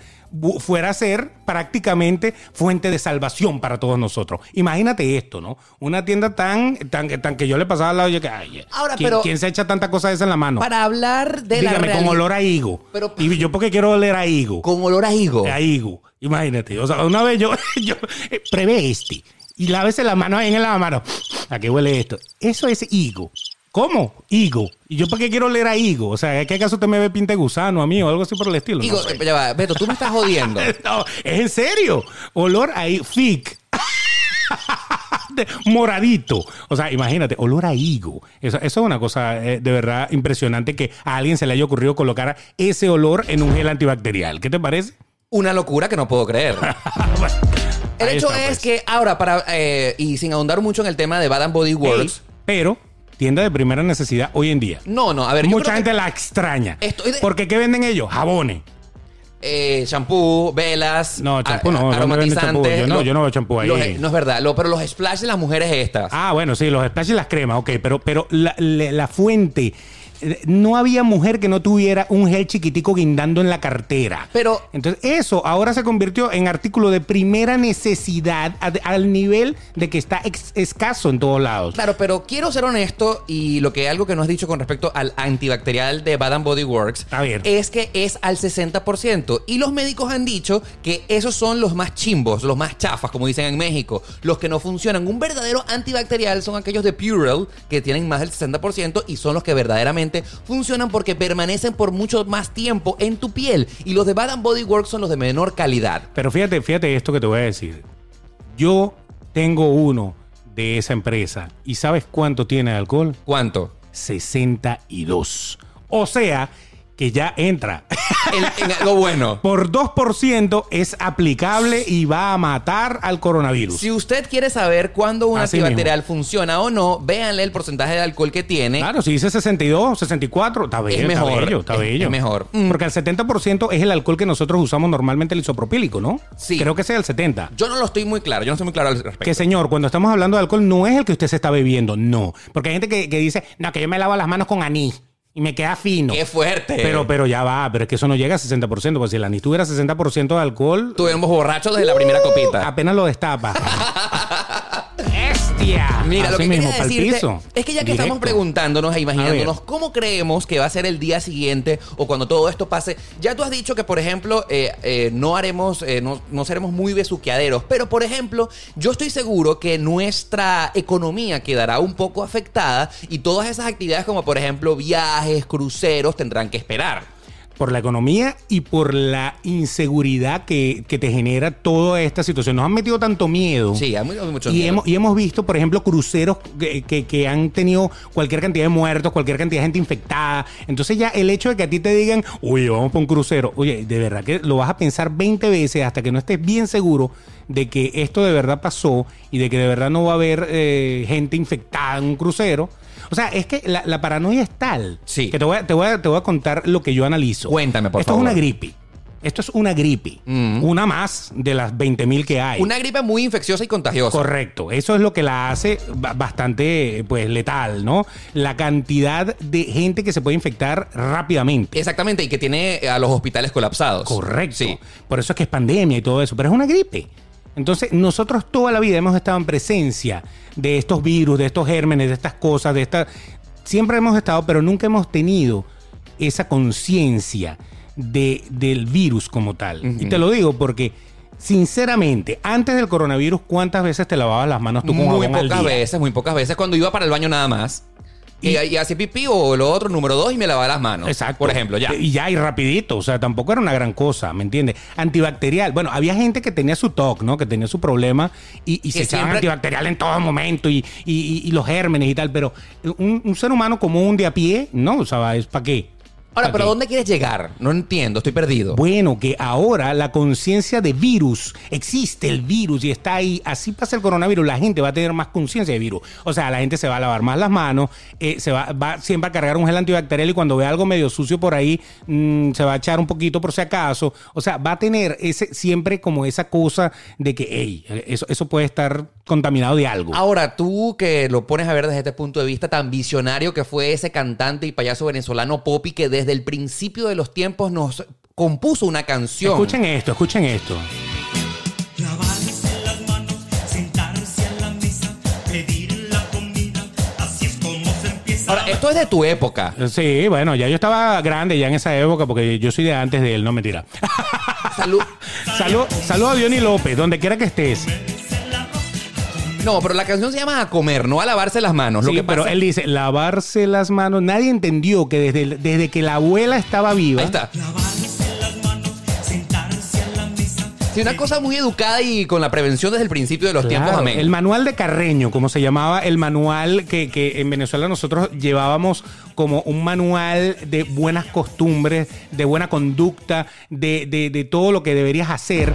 fuera a ser prácticamente fuente de salvación para todos nosotros. Imagínate esto, ¿no? Una tienda tan, tan, tan que yo le pasaba al lado y yo que, ay, Ahora, ¿quién, pero- quién se echa tanta cosa de esa en la mano? Para hablar de la Dígame, con olor a higo. Pero- y yo porque quiero oler a higo. Con olor a higo. A higo. Imagínate. O sea, una vez yo, [laughs] yo eh, prevé este. Y lávese la mano ahí en el lavamano. ¿A qué huele esto? Eso es higo. ¿Cómo? Higo. ¿Y yo para qué quiero oler a higo? O sea, ¿qué acaso usted me ve pinta de gusano a mí o algo así por el estilo? Higo, No eh, ya va, Beto, tú me estás jodiendo. [laughs] No, es en serio. Olor a. Fic. [laughs] Moradito. O sea, imagínate, olor a higo. Eso, eso es una cosa eh, de verdad impresionante que a alguien se le haya ocurrido colocar ese olor en un gel antibacterial. ¿Qué te parece? Una locura que no puedo creer. [laughs] Bueno, El hecho está, es pues. que ahora, para y y sin ahondar mucho en el tema de Bath and Body Works, pero tienda de primera necesidad hoy en día. no, no, a ver, Mucha gente que, la extraña. Estoy de- Porque ¿qué venden ellos? Jabones. eh, shampoo, velas, No, champú no, aromatizantes, Yo no- lo- yo no veo champú ahí. los- no es verdad, lo- pero los splash de las mujeres estas. Ah, bueno, sí, los splash y las cremas, ok, pero, pero la, la- la fuente. No había mujer que no tuviera un gel chiquitico guindando en la cartera. Pero- Entonces, eso ahora se convirtió en artículo de primera necesidad a- al nivel de que está ex- escaso en todos lados. Claro, pero quiero ser honesto y lo que algo que no has dicho con respecto al antibacterial de Bath and Body Works A ver. es que es al 60% y los médicos han dicho que esos son los más chimbos, los más chafas, como dicen en México, los que no funcionan. Un verdadero antibacterial son aquellos de Purell que tienen más del 60% y son los que verdaderamente funcionan porque permanecen por mucho más tiempo en tu piel y los de and Body Works son los de menor calidad. Pero fíjate, fíjate esto que te voy a decir. Yo tengo uno de esa empresa y ¿sabes cuánto tiene de alcohol? ¿Cuánto? 62. O sea, que ya entra. En, en algo bueno. [laughs] Por 2% es aplicable y va a matar al coronavirus. Si usted quiere saber cuándo un Así antibacterial funciona o no, véanle el porcentaje de alcohol que tiene. Claro, si dice 62, 64, está bello, mejor, está bello, está es- bello. es mejor. Porque el 70% es el alcohol que nosotros usamos normalmente, el isopropílico, ¿no? Sí. Creo que sea el 70. Yo no lo estoy muy claro, yo no estoy muy claro al respecto. Que señor, cuando estamos hablando de alcohol, no es el que usted se está bebiendo, no. Porque hay gente que, que dice, no, que yo me lavo las manos con anís y me queda fino. ¡Qué fuerte! Pero, pero ya va, pero es que eso no llega a 60%, porque si el anís tuviera 60% de alcohol, Estuvimos borrachos desde la primera copita. apenas lo destapa. [laughs] ¡Bestia! Mira, lo que mismo, quería decirte piso. es que ya que Directo. estamos preguntándonos e imaginándonos cómo creemos que va a ser el día siguiente o cuando todo esto pase, ya tú has dicho que, por ejemplo, eh, eh, no haremos, eh, no, no seremos muy besuqueaderos, pero, por ejemplo, yo estoy seguro que nuestra economía quedará un poco afectada y todas esas actividades como, por ejemplo, viajes, cruceros, tendrán que esperar. Por la economía y por la inseguridad que, que te genera toda esta situación. Nos han metido tanto miedo. Sí, hay hay mucho y miedo. hemos, y hemos visto, por ejemplo, cruceros que, que- que han tenido cualquier cantidad de muertos, cualquier cantidad de gente infectada. Entonces ya el hecho de que a ti te digan, oye, vamos para un crucero, oye, de verdad que lo vas a pensar 20 veces hasta que no estés bien seguro de que esto de verdad pasó y de que de verdad no va a haber eh, gente infectada en un crucero. O sea, es que la, la paranoia es tal Sí. que te voy, a, te, voy a, te voy a contar lo que yo analizo. Cuéntame, por Esto favor. es una gripe. Esto es una gripe. Mm. Una más de las 20.000 que hay. Una gripe muy infecciosa y contagiosa. Correcto. Eso es lo que la hace ba- bastante pues letal, ¿no? La cantidad de gente que se puede infectar rápidamente. Exactamente, y que tiene a los hospitales colapsados. Correcto. Sí. Por eso es que es pandemia y todo eso, pero es una gripe. Entonces, nosotros toda la vida hemos estado en presencia de estos virus, de estos gérmenes, de estas cosas, de esta siempre hemos estado, pero nunca hemos tenido esa conciencia de, del virus como tal. Y te lo digo porque sinceramente, antes del coronavirus, ¿cuántas veces te lavabas las manos tú con Muy al pocas día? veces, muy pocas veces. Cuando iba para el baño nada más. Y, y hacía pipí o lo otro, número dos, y me lavaba las manos. Exacto. Por ejemplo, ya. Y ya, y rapidito. O sea, tampoco era una gran cosa, ¿me entiendes? Antibacterial. Bueno, había gente que tenía su TOC, ¿no? Que tenía su problema y, y se Que echaban siempre- antibacterial en todo momento y, y- y- y los gérmenes y tal. Pero un, un ser humano común de a pie, ¿no? O sea, ¿es para qué? Ahora, ¿Pa' ¿pero dónde quieres llegar? No entiendo, estoy perdido. Bueno, que ahora la conciencia de virus, existe el virus y está ahí, así pasa el coronavirus, la gente va a tener más conciencia de virus. O sea, la gente se va a lavar más las manos, eh, se va, va siempre a cargar un gel antibacterial y cuando ve algo medio sucio por ahí, mm, se va a echar un poquito por si acaso. O sea, va a tener ese siempre como esa cosa de que, hey, eso, eso puede estar contaminado de algo. Ahora, tú que lo pones a ver desde este punto de vista tan visionario que fue ese cantante y payaso venezolano Poppy que desde el principio de los tiempos nos compuso una canción. Escuchen esto, escuchen esto. Ahora, esto es de tu época. Sí, bueno, ya yo estaba grande ya en esa época porque yo soy de antes de él, no mentira. Salud. [laughs] Salud, salud a Diony López, donde quiera que estés. No, pero la canción se llama A comer, no a lavarse las manos. Lo Sí, que pero pasa- él dice, lavarse las manos. Nadie entendió que desde, el- desde que la abuela estaba viva. Ahí está. Lavarse las manos, sentarse a la mesa. Sí, una cosa muy educada y con la prevención desde el principio de los Claro, tiempos, amén. El manual de Carreño, como se llamaba, el manual que, que en Venezuela nosotros llevábamos como un manual de buenas costumbres, de buena conducta, de, de- de todo lo que deberías hacer.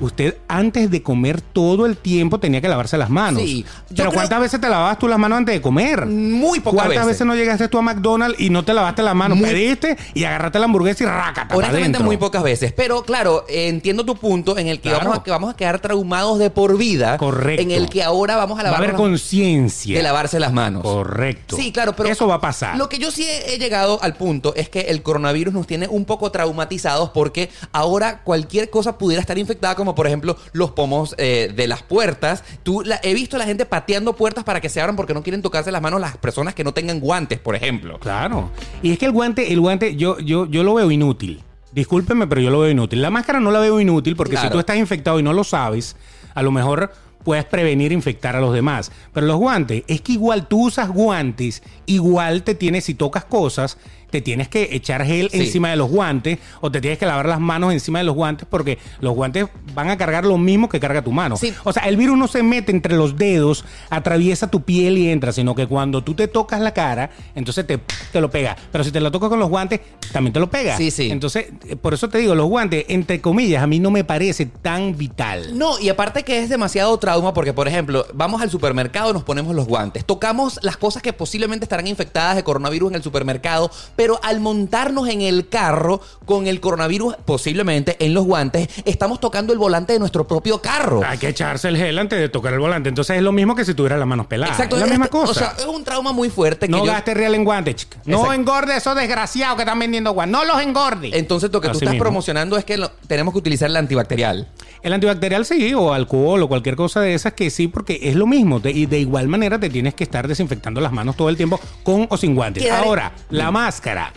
Usted antes de comer todo el tiempo tenía que lavarse las manos. Sí, Pero creo- ¿cuántas veces te lavabas tú las manos antes de comer? Muy pocas ¿Cuántas veces. veces. no llegaste tú a McDonald's y no te lavaste las manos? Muy- Pediste y agarraste la hamburguesa y rácata Honestamente, muy pocas veces. Pero claro, eh, entiendo tu punto en el que, Claro. vamos, a, que vamos a quedar traumados de por vida. Correcto. En el que ahora vamos a Va a lavar haber conciencia. de lavarse las manos. Correcto. Sí, claro, pero Eso va a pasar. Lo que yo sí he, he llegado al punto es que el coronavirus nos tiene un poco traumatizados porque ahora cualquier cosa pudiera estar infectada, como por ejemplo los pomos eh, de las puertas. Tú la- he visto a la gente pateando puertas para que se abran porque no quieren tocarse las manos las personas que no tengan guantes, por ejemplo. Claro. Y es que el guante, el guante, yo, yo, yo lo veo inútil. Discúlpeme, pero yo lo veo inútil. La máscara no la veo inútil porque Claro. si tú estás infectado y no lo sabes, a lo mejor puedes prevenir infectar a los demás. Pero los guantes, es que igual tú usas guantes, igual te tienes, si tocas cosas, te tienes que echar gel Sí. encima de los guantes o te tienes que lavar las manos encima de los guantes porque los guantes van a cargar lo mismo que carga tu mano. Sí. O sea, el virus no se mete entre los dedos, atraviesa tu piel y entra, sino que cuando tú te tocas la cara, entonces te, te lo pega. Pero si te lo tocas con los guantes, también te lo pega. Sí, sí. Entonces, eh, por eso te digo, los guantes, entre comillas, a mí no me parece tan vital. No, y aparte que es demasiado trauma porque, por ejemplo, vamos al supermercado, nos ponemos los guantes, tocamos las cosas que posiblemente estarán infectadas de coronavirus en el supermercado, pero al montarnos en el carro con el coronavirus posiblemente en los guantes, estamos tocando el volante de nuestro propio carro. Hay que echarse el gel antes de tocar el volante. Entonces es lo mismo que si tuviera las manos peladas. Exacto, Es la este- misma cosa. O sea, es un trauma muy fuerte que no yo- gaste real en guantes, chica. No Exacto. engorde esos desgraciados que están vendiendo guantes. No los engorde. Entonces lo que tú estás mismo. promocionando es que lo- tenemos que utilizar el antibacterial. El antibacterial sí, o alcohol, o cualquier cosa de esas que sí, porque es lo mismo. Y de igual manera te tienes que estar desinfectando las manos todo el tiempo con o sin guantes. Ahora, la máscara lacra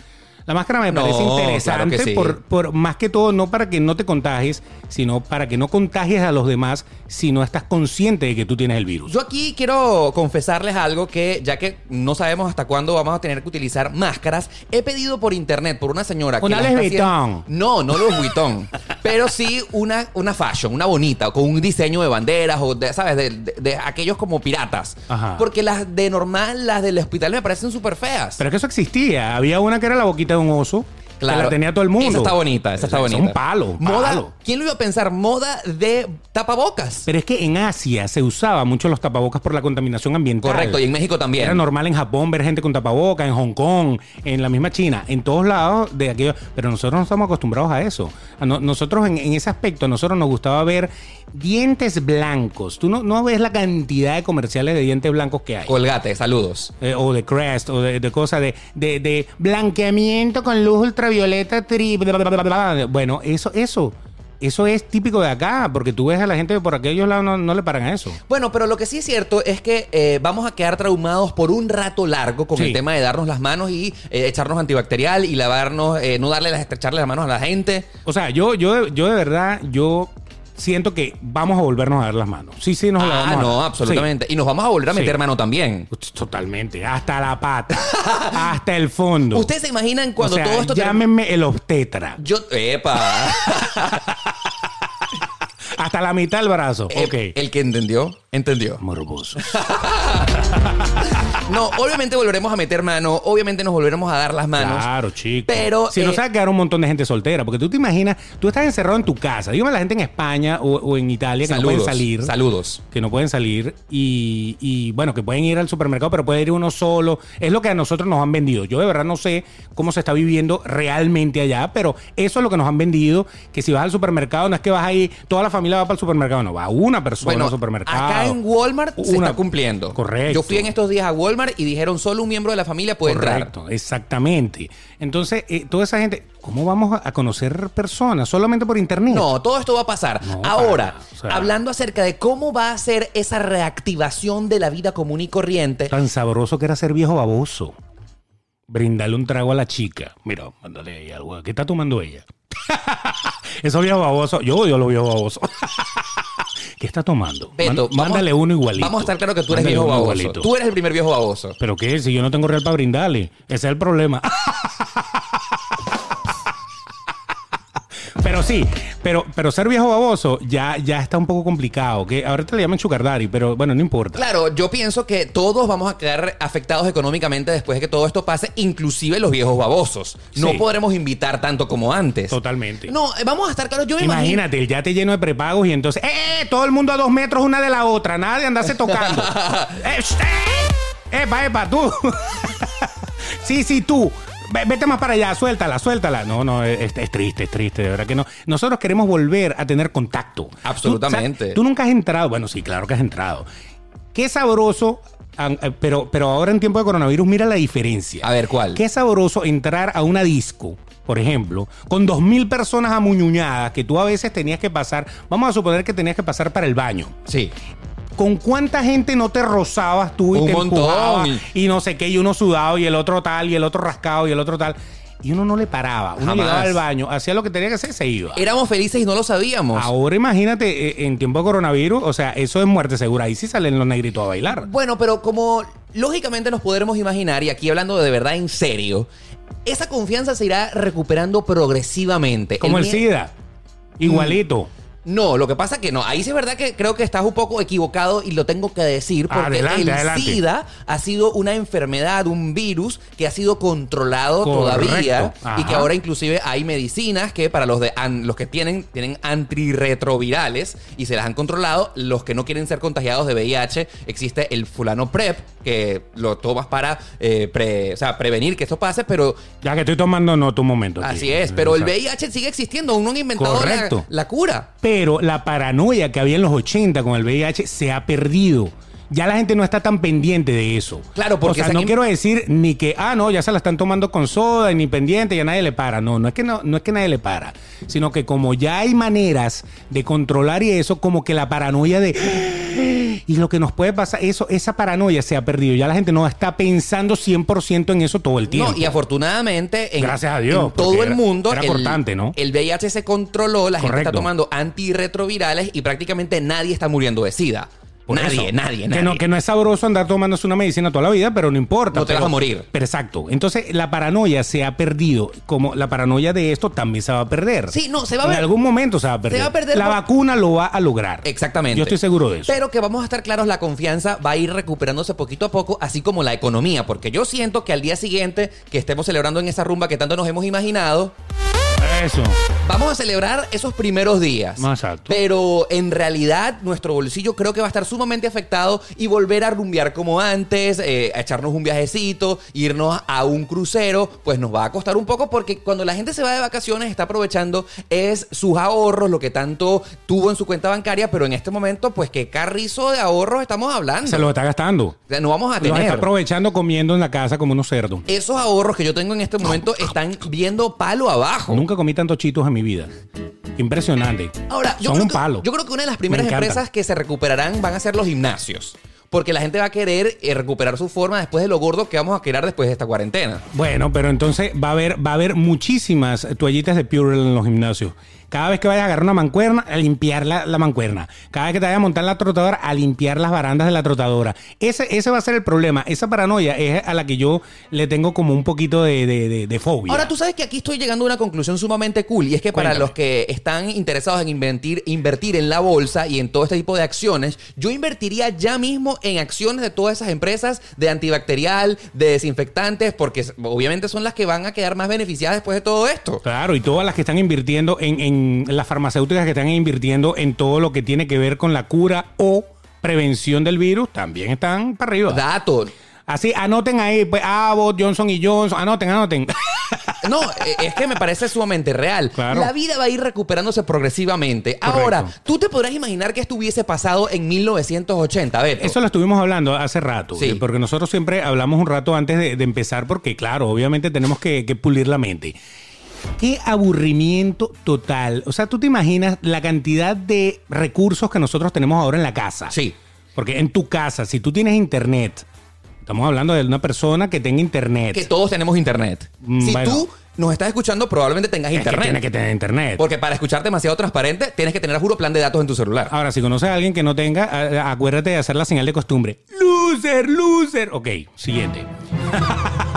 la máscara me parece interesante que sí. por, por más que todo, no para que no te contagies, sino para que no contagies a los demás si no estás consciente de que tú tienes el virus. Yo aquí quiero confesarles algo que, ya que no sabemos hasta cuándo vamos a tener que utilizar máscaras, he pedido por internet por una señora que. Una está haciendo- Vuitton. No, no Louis [laughs] Vuitton. pero sí una, una fashion, una bonita, con un diseño de banderas o de, ¿sabes? De, de- de aquellos como piratas. Ajá. Porque las de normal, las del hospital me parecen súper feas. Pero es que eso existía. Había una que era la boquita de un Que la tenía todo el mundo. Esa está bonita, esa está Es bonita. un palo, Moda, palo. ¿Quién lo iba a pensar? Moda de tapabocas. Pero es que en Asia se usaba mucho los tapabocas por la contaminación ambiental. Correcto, y en México también. Era normal en Japón ver gente con tapabocas, en Hong Kong, en la misma China, en todos lados de aquello. Pero nosotros no estamos acostumbrados a eso. A no- nosotros en, en ese aspecto, a nosotros nos gustaba ver dientes blancos. Tú no, no ves la cantidad de comerciales de dientes blancos que hay. Colgate, saludos. Eh, o de Crest, o de, de cosas de, de, de blanqueamiento con luz ultravioleta tri. Bueno, eso, eso, eso es típico de acá, porque tú ves a la gente por aquellos lados no, no le paran a eso. Bueno, pero lo que sí es cierto es que eh, vamos a quedar traumados por un rato largo con Sí. el tema de darnos las manos y eh, echarnos antibacterial y lavarnos, eh, no darle las estrecharle las manos a la gente. O sea, yo, yo, yo de verdad, yo siento que vamos a volvernos a dar las manos. Sí, sí, nos la vamos Ah, a dar. no, absolutamente. Y nos vamos a volver a meter Sí. mano también. Totalmente. Hasta la pata. [laughs] hasta el fondo. ¿Ustedes se imaginan cuando O sea, todo esto... Llámenme el obstetra. Yo... ¡Epa! [laughs] Hasta la mitad del brazo. Eh, ok. El que entendió, entendió. Morboso. [laughs] No, obviamente volveremos a meter mano, obviamente nos volveremos a dar las manos. Claro, chico. Pero, Si no eh, se va a quedar un montón de gente soltera, porque tú te imaginas, tú estás encerrado en tu casa. Dígame a la gente en España o, o en Italia que no pueden salir. Saludos. Que no pueden salir y, y, bueno, que pueden ir al supermercado, pero puede ir uno solo. Es lo que a nosotros nos han vendido. Yo de verdad no sé cómo se está viviendo realmente allá, pero eso es lo que nos han vendido. Que si vas al supermercado, no es que vas ahí, toda la familia va para el supermercado, no, va una persona Bueno, al supermercado. acá en Walmart se está cumpliendo. Correcto. Yo fui en estos días a Walmart y dijeron solo un miembro de la familia puede entrar. Correcto, exactamente. Entonces, eh, toda esa gente, ¿cómo vamos a- conocer personas? Solamente por internet. No, todo esto va a pasar. No, Ahora, para, o sea- hablando acerca de cómo va a ser esa reactivación de la vida común y corriente. Tan sabroso que era ser viejo baboso. Brindarle un trago a la chica. Mira, mándale ahí algo. ¿Qué está tomando ella? [laughs] Esos viejos babosos. Yo odio a los viejos babosos. [laughs] ¿Qué está tomando? Beto, mándale uno igualito. Vamos a estar claro que tú eres Mándale viejo baboso. igualito. Tú eres el primer viejo baboso. ¿Pero qué? Si yo no tengo real para brindarle. Ese es el problema. [laughs] Pero sí, pero, pero ser viejo baboso ya, ya está un poco complicado. Que ahorita le llaman chucardari, pero bueno, no importa. Claro, yo pienso que todos vamos a quedar afectados económicamente después de que todo esto pase, inclusive los viejos babosos. No Sí. podremos invitar tanto como antes. Totalmente. No, eh, vamos a estar claros. Yo me imagino. Imagínate, el yate lleno de prepagos y entonces, ¡eh! Todo el mundo a dos metros una de la otra, nada de andarse tocando. [laughs] ¡Eh! ¡eh! ¡Epa, epa, tú! [laughs] sí, sí, tú. Ve- Vete más para allá, suéltala, suéltala. No, no, es, es triste, es triste, de verdad que no. Nosotros queremos volver a tener contacto. Absolutamente. Tú, o sea, tú nunca has entrado. Bueno, sí, claro que has entrado. Qué sabroso, eh, pero, pero ahora en tiempo de coronavirus, mira la diferencia. A ver, ¿cuál? Qué sabroso entrar a una disco, por ejemplo, con dos mil personas amuñuñadas que tú a veces tenías que pasar. Vamos a suponer que tenías que pasar para el baño. Sí. ¿Con cuánta gente no te rozabas tú y Un te empujabas y no sé qué, y uno sudado y el otro tal y el otro rascado y el otro tal? Y uno no le paraba. Uno Jamás. llegaba al baño, hacía lo que tenía que hacer se iba. Éramos felices y no lo sabíamos. Ahora imagínate, eh, en tiempo de coronavirus, o sea, eso es muerte segura. Ahí sí salen los negritos a bailar. Bueno, pero como lógicamente nos podremos imaginar, y aquí hablando de verdad en serio, esa confianza se irá recuperando progresivamente. Como el mie- SIDA. Igualito. No, lo que pasa que no. Ahí sí es verdad que creo que estás un poco equivocado y lo tengo que decir porque Adelante, el adelante. SIDA ha sido una enfermedad, un virus que ha sido controlado Correcto. todavía y que ahora inclusive hay medicinas que para los de an- los que tienen tienen antirretrovirales y se las han controlado. Los que no quieren ser contagiados de VIH existe el fulano PrEP que lo tomas para eh, pre- o sea, prevenir que esto pase, pero Ya que estoy tomando nota un momento. así es. Pero el O sea, VIH sigue existiendo, aún no han inventado la, la cura. Pero la paranoia que había en los 80 con el VIH se ha perdido. Ya la gente no está tan pendiente de eso. Claro, porque O sea, no quiero decir ni que, ah, no, ya se la están tomando con soda, ni pendiente, ya nadie le para. No, no es que no, no es que nadie le para. Sino que como ya hay maneras de controlar y eso, como que la paranoia de. Y lo que nos puede pasar, eso, esa paranoia se ha perdido. Ya la gente no está pensando 100% en eso todo el tiempo. No, y afortunadamente en, Gracias a Dios, en todo el mundo era el, cortante, ¿no? el VIH se controló, la gente está tomando antirretrovirales y prácticamente nadie está muriendo de SIDA. Por nadie, eso. nadie, Que nadie. no, que no es sabroso andar tomándose una medicina toda la vida, pero no importa. No te pero- vas a morir. Pero exacto. Entonces, la paranoia se ha perdido. Como la paranoia de esto también se va a perder. Sí, no, se va a En ver- algún momento se va a perder. va a perder la por- vacuna lo va a lograr. Exactamente. Yo estoy seguro de eso. Pero que vamos a estar claros, la confianza va a ir recuperándose poquito a poco, así como la economía, porque yo siento que al día siguiente que estemos celebrando en esa rumba que tanto nos hemos imaginado, Eso. Vamos a celebrar esos primeros días. Exacto. Pero en realidad nuestro bolsillo creo que va a estar sumamente afectado y volver a rumbear como antes, eh, a echarnos un viajecito, irnos a un crucero, pues nos va a costar un poco porque cuando la gente se va de vacaciones está aprovechando es sus ahorros, lo que tanto tuvo en su cuenta bancaria, pero en este momento pues qué carrizo de ahorros estamos hablando. Se lo está gastando. O sea, no vamos a Los está tener. aprovechando comiendo en la casa como unos cerdos. Esos ahorros que yo tengo en este momento están viendo palo abajo. Nunca comí tantos chitos en mi vida. Impresionante. Ahora, yo Son creo un que- palo. Yo creo que una de las primeras empresas que se recuperarán van a ser los gimnasios. Porque la gente va a querer eh, recuperar su forma después de lo gordo que vamos a quedar después de esta cuarentena. Bueno, pero entonces va a haber, va a haber muchísimas toallitas de Purell en los gimnasios. Cada vez que vayas a agarrar una mancuerna, a limpiar la, la mancuerna. Cada vez que te vayas a montar la trotadora, a limpiar las barandas de la trotadora. Ese, ese va a ser el problema. Esa paranoia es a la que yo le tengo como un poquito de, de- de- de fobia. Ahora tú sabes que aquí estoy llegando a una conclusión sumamente cool y es que para los que están interesados en invertir, invertir en la bolsa y en todo este tipo de acciones, yo invertiría ya mismo en acciones de todas esas empresas de antibacterial, de desinfectantes, porque obviamente son las que van a quedar más beneficiadas después de todo esto. Claro, y todas las que están invirtiendo en, en las farmacéuticas que están invirtiendo en todo lo que tiene que ver con la cura o prevención del virus, también están para arriba. Dato. Así, anoten ahí, pues, Abbott, Johnson y Johnson, anoten, anoten. No, eh, es que me parece sumamente real. Claro. La vida va a ir recuperándose progresivamente. Ahora, tú te podrás imaginar que esto hubiese pasado en 1980, Beto. Eso lo estuvimos hablando hace rato, Sí. porque nosotros siempre hablamos un rato antes de, de empezar, porque claro, obviamente tenemos que, que pulir la mente. Qué aburrimiento total. O sea, tú te imaginas la cantidad de recursos que nosotros tenemos ahora en la casa. Sí. Porque en tu casa, si tú tienes internet, estamos hablando de una persona que tenga internet. que todos tenemos internet. Mm, si bueno. tú nos estás escuchando, probablemente tengas es que internet. tiene que tener internet. Porque para escuchar demasiado transparente, tienes que tener, juro, plan de datos en tu celular. Ahora, si conoces a alguien que no tenga, acuérdate de hacer la señal de costumbre. Loser, loser. Ok, siguiente. [laughs]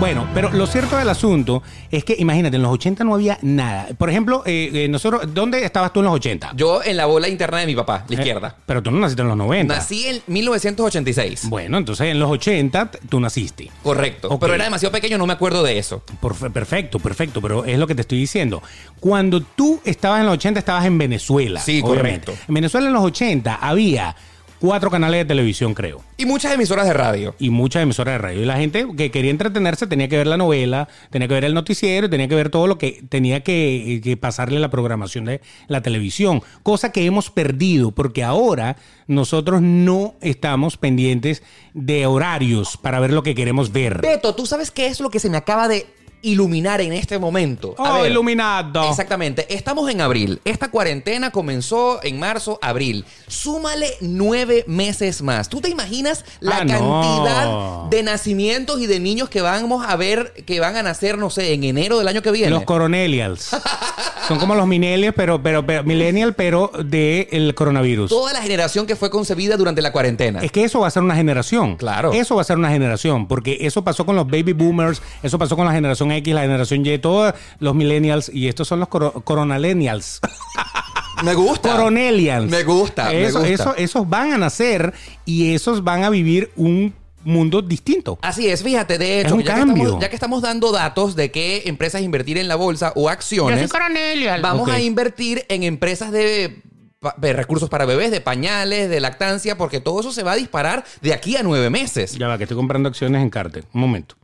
Bueno, pero lo cierto del asunto es que, imagínate, en los 80 no había nada. Por ejemplo, eh, eh, nosotros, ¿dónde estabas tú en los 80? Yo en la bola interna de mi papá, la Eh, izquierda. pero tú no naciste en los 90. Nací en 1986. Bueno, entonces en los 80 t- tú naciste. Correcto. Pero era demasiado pequeño, no me acuerdo de eso. Por- perfecto, perfecto, pero es lo que te estoy diciendo. Cuando tú estabas en los 80, estabas en Venezuela. Sí, obviamente. correcto. En Venezuela en los 80 había cuatro canales de televisión, creo. Y muchas emisoras de radio. y muchas emisoras de radio. Y la gente que quería entretenerse tenía que ver la novela, tenía que ver el noticiero, tenía que ver todo lo que tenía que, que pasarle la programación de la televisión. Cosa que hemos perdido porque ahora nosotros no estamos pendientes de horarios para ver lo que queremos ver. Beto, ¿tú sabes qué es lo que se me acaba de iluminar en este momento? Oh, iluminado. Exactamente. Estamos en abril. Esta cuarentena comenzó en marzo, abril. Súmale nueve meses más. ¿Tú te imaginas la Ah, no. cantidad de nacimientos y de niños que vamos a ver, que van a nacer, no sé, en enero del año que viene? Los coronelials. Son como los millennials, pero, pero, pero millennial, pero del coronavirus. Toda la generación que fue concebida durante la cuarentena. Es que eso va a ser una generación. Claro. Eso va a ser una generación, porque eso pasó con los baby boomers, eso pasó con la generación X, la generación Y, todos los millennials, y estos son los coro- coronalenials. Me gusta. Coronelians. Me gusta, me Eso- gusta. eso- esos van a nacer y esos van a vivir un mundo distinto. Así es, fíjate, de Es hecho, un ya que, cambio. estamos, ya que estamos dando datos de qué empresas invertir en la bolsa o acciones, vamos Ok. a invertir en empresas de recursos para bebés, de pañales, de lactancia, porque todo eso se va a disparar de aquí a nueve meses. Ya va, que estoy comprando acciones en Carter. Un momento.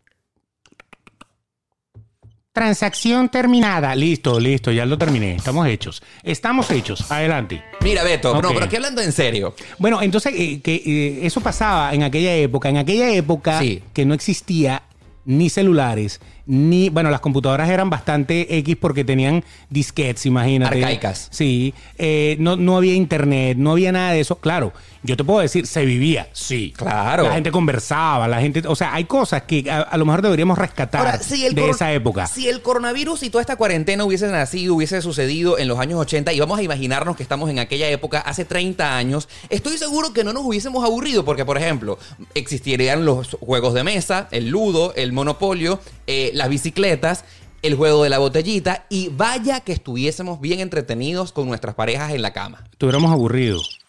Transacción terminada. Listo, listo, ya lo terminé. Estamos hechos. Estamos hechos. Adelante. Mira, Beto, no, pero aquí hablando en serio. Bueno, entonces eh, que eh, eso pasaba en aquella época. En aquella época Sí. que no existía ni celulares, ni. Bueno, las computadoras eran bastante X porque tenían disquetes, imagínate. Arcaicas. Sí. eh, no, no había internet, no había nada de eso. Claro, yo te puedo decir, se vivía, sí. Claro. La gente conversaba, la gente. O sea, hay cosas que a, a lo mejor deberíamos rescatar Ahora, si el de esa época. Si el coronavirus y toda esta cuarentena hubiese nacido, hubiese sucedido en los años 80 y vamos a imaginarnos que estamos en aquella época hace 30 años, estoy seguro que no nos hubiésemos aburrido porque, por ejemplo, existirían los juegos de mesa, el ludo, el monopolio, eh, las bicicletas. El juego de la botellita y vaya que estuviésemos bien entretenidos con nuestras parejas en la cama. Estuviéramos aburridos.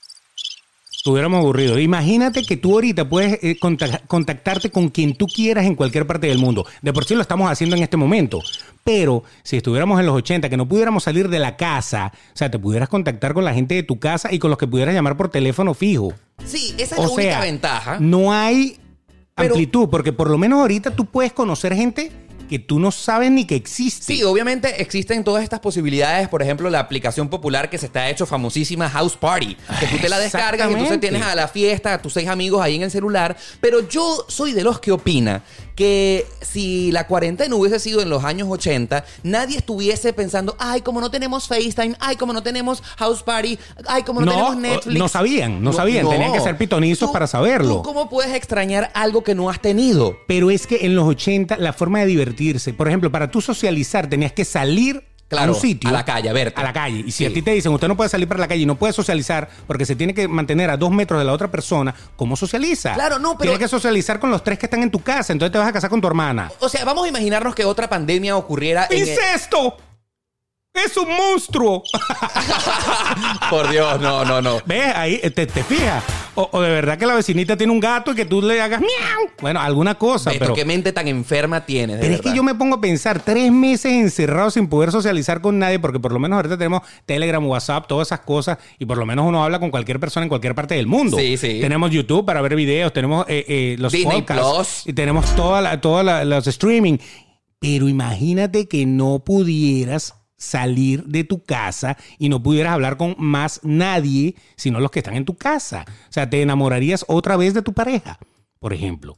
Estuviéramos aburridos. Imagínate que tú ahorita puedes eh, contac- contactarte con quien tú quieras en cualquier parte del mundo. De por sí lo estamos haciendo en este momento. Pero si estuviéramos en los 80, que no pudiéramos salir de la casa, o sea, te pudieras contactar con la gente de tu casa y con los que pudieras llamar por teléfono fijo. Sí, esa es O la única sea, ventaja. no hay Pero- amplitud, porque por lo menos ahorita tú puedes conocer gente que tú no sabes ni que existe. Sí, obviamente existen todas estas posibilidades. Por ejemplo, la aplicación popular que se está hecho famosísima House Party. Que tú te la descargas y entonces tienes a la fiesta, a tus seis amigos ahí en el celular. Pero yo soy de los que opina que si la cuarentena hubiese sido en los años 80, nadie estuviese pensando, ay, como no tenemos FaceTime, ay, como no tenemos House Party, ay, como no, No, tenemos Netflix. no sabían, no sabían, tenían que ser pitonizos para saberlo. ¿Tú cómo puedes extrañar algo que no has tenido? Pero es que en los 80 la forma de divertirse, por ejemplo, para tú socializar tenías que salir Claro, a un sitio. a la calle, a verte. A la calle. Y si Sí. a ti te dicen, usted no puede salir para la calle y no puede socializar porque se tiene que mantener a dos metros de la otra persona, ¿cómo socializa? Claro, no, pero- Tiene que socializar con los tres que están en tu casa, entonces te vas a casar con tu hermana. O sea, vamos a imaginarnos que otra pandemia ocurriera en el- ¡Incesto! ¡Es un monstruo! [laughs] Por Dios, no, no, no. ¿Ves? Ahí eh, te, te fijas. O, o de verdad que la vecinita tiene un gato y que tú le hagas miau. Bueno, alguna cosa, Beto, pero. qué mente tan enferma tienes, de Pero es que yo me pongo a pensar, tres meses encerrados sin poder socializar con nadie, porque por lo menos ahorita tenemos Telegram, WhatsApp, todas esas cosas, y por lo menos uno habla con cualquier persona en cualquier parte del mundo. Sí, sí. Tenemos YouTube para ver videos, tenemos eh, eh, los Disney podcasts, Plus. y tenemos todas la, toda la- los streaming. Pero imagínate que no pudieras salir de tu casa y no pudieras hablar con más nadie, sino los que están en tu casa. O sea, te enamorarías otra vez de tu pareja, por ejemplo.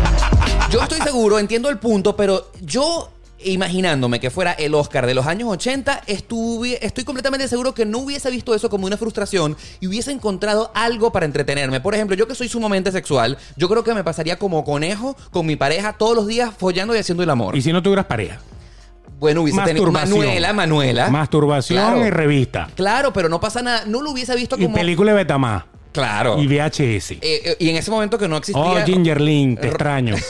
[laughs] Yo estoy seguro, entiendo el punto, pero yo imaginándome que fuera el Oscar de los años 80, estuve, estoy completamente seguro que no hubiese visto eso como una frustración y hubiese encontrado algo para entretenerme. Por ejemplo, yo que soy sumamente sexual, yo creo que me pasaría como conejo con mi pareja todos los días follando y haciendo el amor. Y si no tuvieras pareja. Bueno, hubiese tenido. Manuela, Manuela. Masturbación Claro. y revista. Claro, pero no pasa nada. No lo hubiese visto Y como. película de Betamax. Claro. Y VHS. Eh, eh, y en ese momento que no existía. oh, Gingerlin, te [laughs] extraño. [laughs]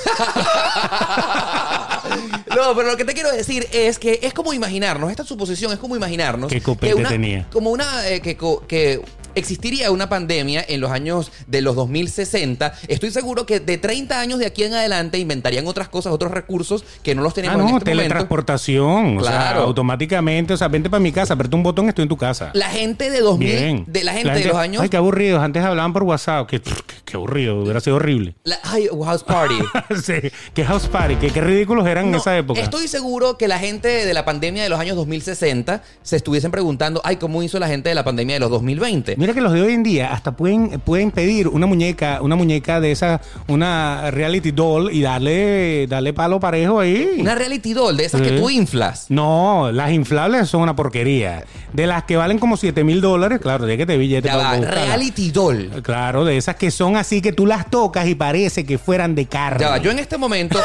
No, pero lo que te quiero decir es que es como imaginarnos, esta suposición es como imaginarnos Qué copete que una, tenía. como una eh, que, que existiría una pandemia en los años de los 2060. Estoy seguro que de 30 años de aquí en adelante inventarían otras cosas, otros recursos que no los Ah, tenemos en no, este momento. teletransportación. O sea, Claro. automáticamente. O sea, vente para mi casa, aprieta un botón, estoy en tu casa. La gente de 2000, Bien. de la gente, de los años Ay, qué aburridos. Antes hablaban por WhatsApp. Qué, qué- aburrido. Hubiera sido horrible. la- ay, house party. [laughs] sí, qué house party. Qué, qué ridículos eran en esa época. Estoy seguro que la gente de la pandemia de los años 2060 se estuviesen preguntando, ay, ¿cómo hizo la gente de la pandemia de los 2020? Mira que los de hoy en día hasta pueden, pueden pedir una muñeca, una muñeca de esa, una reality doll y darle, darle palo parejo ahí. Una reality doll de esas Sí. que tú inflas. No, las inflables son una porquería. De las que valen como 7 mil dólares, claro, de que te billete Ya para va, reality doll. Claro, de esas que son así que tú las tocas y parece que fueran de carne. Ya va, yo en este momento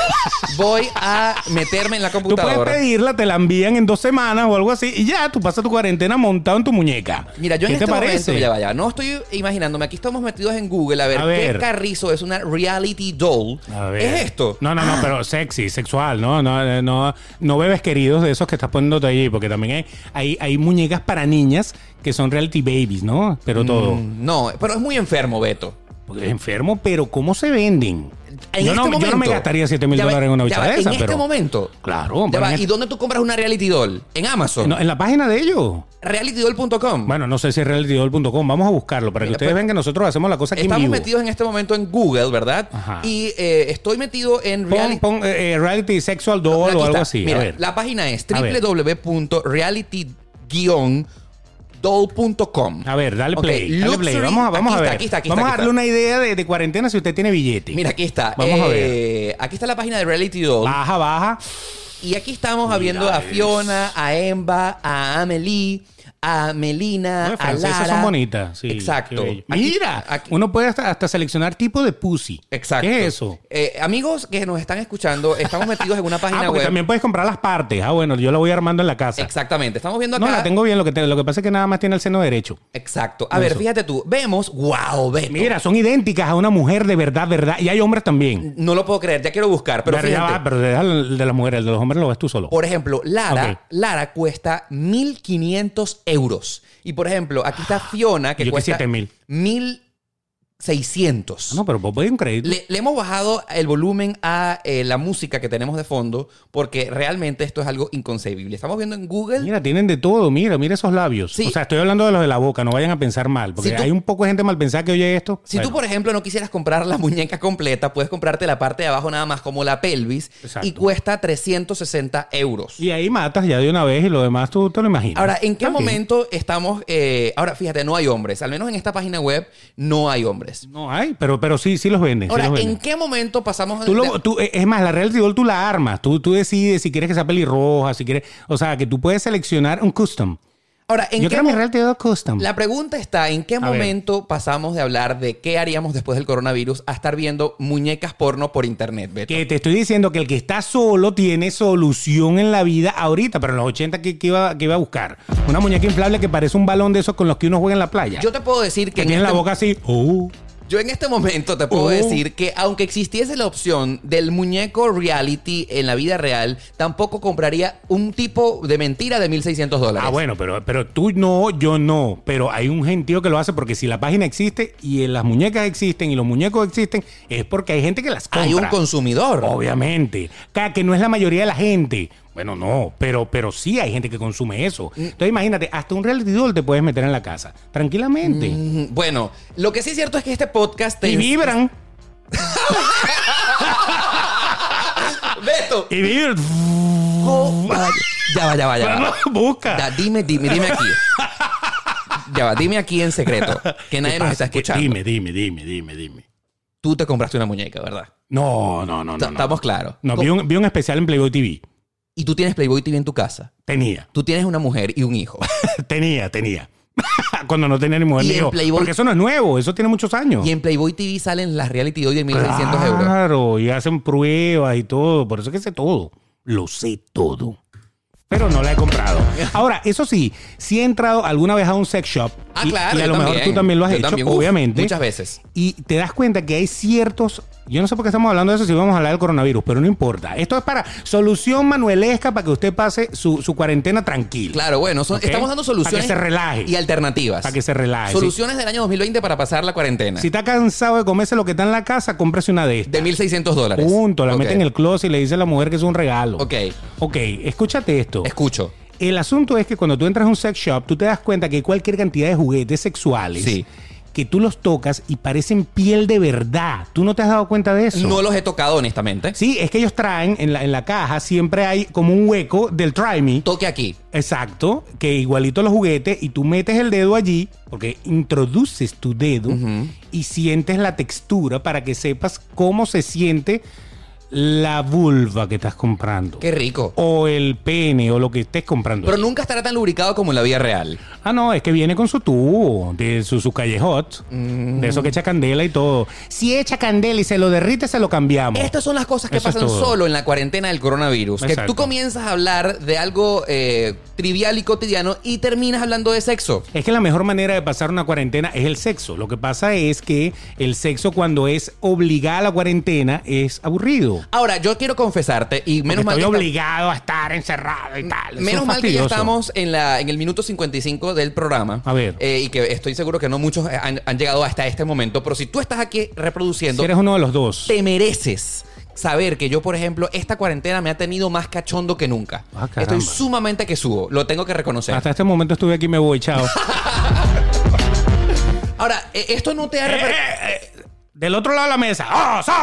voy a meterme en la Tú puedes computadora. pedirla, te la envían en dos semanas o algo así y ya, tú pasas tu cuarentena montado en tu muñeca. Mira, yo en ¿Qué este te parece? momento, ya vaya, no estoy imaginándome, aquí estamos metidos en Google a ver, A ver. qué carrizo es una reality doll. A ver. ¿Es esto? No, no, no, pero sexy, sexual, ¿no? No, no, no bebes queridos de esos que estás poniéndote allí, porque también hay, hay, hay muñecas para niñas que son reality babies, ¿no? Pero todo. Mm, No, pero es muy enfermo, Beto. Porque es enfermo, pero ¿cómo se venden? En yo, este no, yo momento, no me gastaría 7 mil dólares en una bicha de esa, En este momento. Claro, pero va, en ¿Y dónde tú compras una reality doll? En Amazon. No, en la página de ellos. Realitydoll.com. Bueno, no sé si es realitydoll.com. Vamos a buscarlo para que ustedes pues, vean que nosotros hacemos la cosa aquí en Estamos vivo. metidos en este momento en Google, ¿verdad? Ajá. Y eh, estoy metido en Pon, reality. pon, eh, eh, reality sexual doll o algo está. así. Mira, a ver. la página es A www.reality-doll.com. A ver, dale play. dale play. Vamos a, vamos aquí a está, ver. aquí está, aquí vamos está, a aquí darle está. una idea de, de cuarentena si usted tiene billete. Mira, aquí está. Vamos a ver. Eh, Aquí está la página de Reality Doll. Baja, baja. Y aquí estamos viendo a Fiona, a Emba, a Amelie, a Melina, Las a Lara. son bonitas. Sí, Exacto. Aquí- Mira, aquí- uno puede hasta, hasta seleccionar tipo de pussy. Exacto. ¿Qué es eso? Eh, amigos que nos están escuchando, estamos metidos en una [laughs] Ah, página porque web. también puedes comprar las partes. Ah, bueno, yo la voy armando en la casa. Exactamente. Estamos viendo acá. No, la tengo bien. Lo que, te- lo que pasa es que nada más tiene el seno derecho. Exacto. A ver, fíjate tú. Vemos, wow, Beto. Mira, son idénticas a una mujer de verdad, verdad. Y hay hombres también. No lo puedo creer, ya quiero buscar, pero Pero, ya fíjate. va, pero el de las mujeres, el de los hombres lo ves tú solo. Por ejemplo, Lara, Ok. Lara cuesta 1.500 euros. Y por ejemplo, aquí está Fiona, que cuesta mil. mil 600. Ah, no, pero vos voy un crédito. Le, hemos bajado el volumen a eh, la música que tenemos de fondo porque realmente esto es algo inconcebible. Estamos viendo en Google. Mira, tienen de todo. Mira, mira esos labios. Sí. O sea, estoy hablando de los de la boca. No vayan a pensar mal porque hay un poco de gente mal pensada que oye esto. Si tú, por ejemplo, no quisieras comprar la muñeca completa, puedes comprarte la parte de abajo nada más como la pelvis y cuesta 360 euros. Y ahí matas ya de una vez y lo demás tú te lo imaginas. Ahora, ¿en qué momento estamos? Eh... ahora, fíjate, no hay hombres. Al menos en esta página web no hay hombres. No hay, pero, pero sí, sí los venden. sí Ahora, los ¿en venden. qué momento pasamos Tú lo- tú- eh, es más, la Reality Doll tú la armas. Tú, tú decides si quieres que sea pelirroja, si quieres. O sea, que tú puedes seleccionar un custom. Ahora, ¿en Yo qué creo mo- realidad custom. La pregunta está, ¿en qué A ver. momento pasamos de hablar de qué haríamos después del coronavirus a estar viendo muñecas porno por internet, Beto? Que te estoy diciendo que el que está solo tiene solución en la vida ahorita, pero en los 80 que, que iba, que iba a buscar. Una muñeca inflable que parece un balón de esos con los que uno juega en la playa. Yo te puedo decir que que en tiene la este- boca así. Oh. Yo en este momento te puedo Oh. decir que aunque existiese la opción del muñeco reality en la vida real, tampoco compraría un tipo de mentira de 1.600 dólares. Ah, bueno, pero, pero tú no, yo no. Pero hay un gentío que lo hace porque si la página existe y las muñecas existen y los muñecos existen, es porque hay gente que las compra. Hay un consumidor. Obviamente. Que no es la mayoría de la gente. Bueno, no, pero, pero sí hay gente que consume eso. Mm. Entonces imagínate, hasta un reality doll te puedes meter en la casa. Tranquilamente. Mm, Bueno, lo que sí es cierto es que este podcast te Y vibran. [laughs] Beto. Y vibran. Oh. Ya va, ya va, ya va. [laughs] Busca. Ya, dime, dime, dime aquí. Ya va, dime aquí en secreto, que nadie ¿Qué nos está ¿Qué- escuchando. Dime, dime, dime, dime, dime. Tú te compraste una muñeca, ¿verdad? No, no, no, no. Ta- no. Estamos claros. No, vi un, vi un especial en Playboy TV. Y tú tienes Playboy TV en tu casa. Tenía. Tú tienes una mujer y un hijo. [laughs] tenía, tenía. [laughs] Cuando no tenía ni mujer ni hijo. Playboy- Porque eso no es nuevo, eso tiene muchos años. Y en Playboy TV salen las reality hoy de 1.600 euros. Claro, y hacen pruebas y todo. Por eso es que sé todo. Lo sé todo. Pero no la he comprado. [laughs] Ahora, eso sí, sí he entrado alguna vez a un sex shop. Ah, y, claro. y a lo mejor tú también lo has Yo hecho, también, uf, obviamente. Muchas veces. Y te das cuenta que hay ciertos. Yo no sé por qué estamos hablando de eso si vamos a hablar del coronavirus, pero no importa. Esto es para solución manuelesca para que usted pase su, su cuarentena tranquilo. Claro, bueno, son- estamos dando soluciones. Para que se relaje. Y alternativas. Para que se relaje. Soluciones del año 2020 para pasar la cuarentena. Si está cansado de comerse lo que está en la casa, cómprese una de estas. de 1.600 dólares. Punto. La Ok. mete en el closet y le dice a la mujer que es un regalo. Ok. Ok, escúchate esto. Escucho. El asunto es que cuando tú entras a un sex shop, tú te das cuenta que hay cualquier cantidad de juguetes sexuales Sí. Que tú los tocas y parecen piel de verdad. ¿Tú no te has dado cuenta de eso? No los he tocado, honestamente. Sí, es que ellos traen en la, en la caja, siempre hay como un hueco del Try Me. Toque aquí. Exacto, que igualito los juguetes y tú metes el dedo allí, porque introduces tu dedo y sientes la textura para que sepas cómo se siente la vulva que estás comprando. Qué rico. O el pene o lo que estés comprando. Pero nunca estará tan lubricado como en la vida real. Ah, no, es que viene con su tubo, de su, su callejot, Mm. de eso que echa candela y todo. Si echa candela y se lo derrite, se lo cambiamos. Estas son las cosas que Eso pasan solo en la cuarentena del coronavirus. Que tú comienzas a hablar de algo eh, trivial y cotidiano y terminas hablando de sexo. Es que la mejor manera de pasar una cuarentena es el sexo. Lo que pasa es que el sexo cuando es obligada a la cuarentena es aburrido. Ahora, yo quiero confesarte, y menos Porque mal estoy que obligado a estar encerrado y tal. Menos es mal que ya estamos en, la, en el minuto 55 del programa. A ver. Eh, y que estoy seguro que no muchos han, han llegado hasta este momento. Pero si tú estás aquí reproduciendo, Si eres uno de los dos. te mereces saber que yo, por ejemplo, esta cuarentena me ha tenido más cachondo que nunca. Ah. Estoy sumamente que subo. Lo tengo que reconocer. Hasta este momento estuve aquí y me voy, chao. [laughs] Ahora, eh, esto no te ha... Del otro lado de la mesa. ¡Oh, so!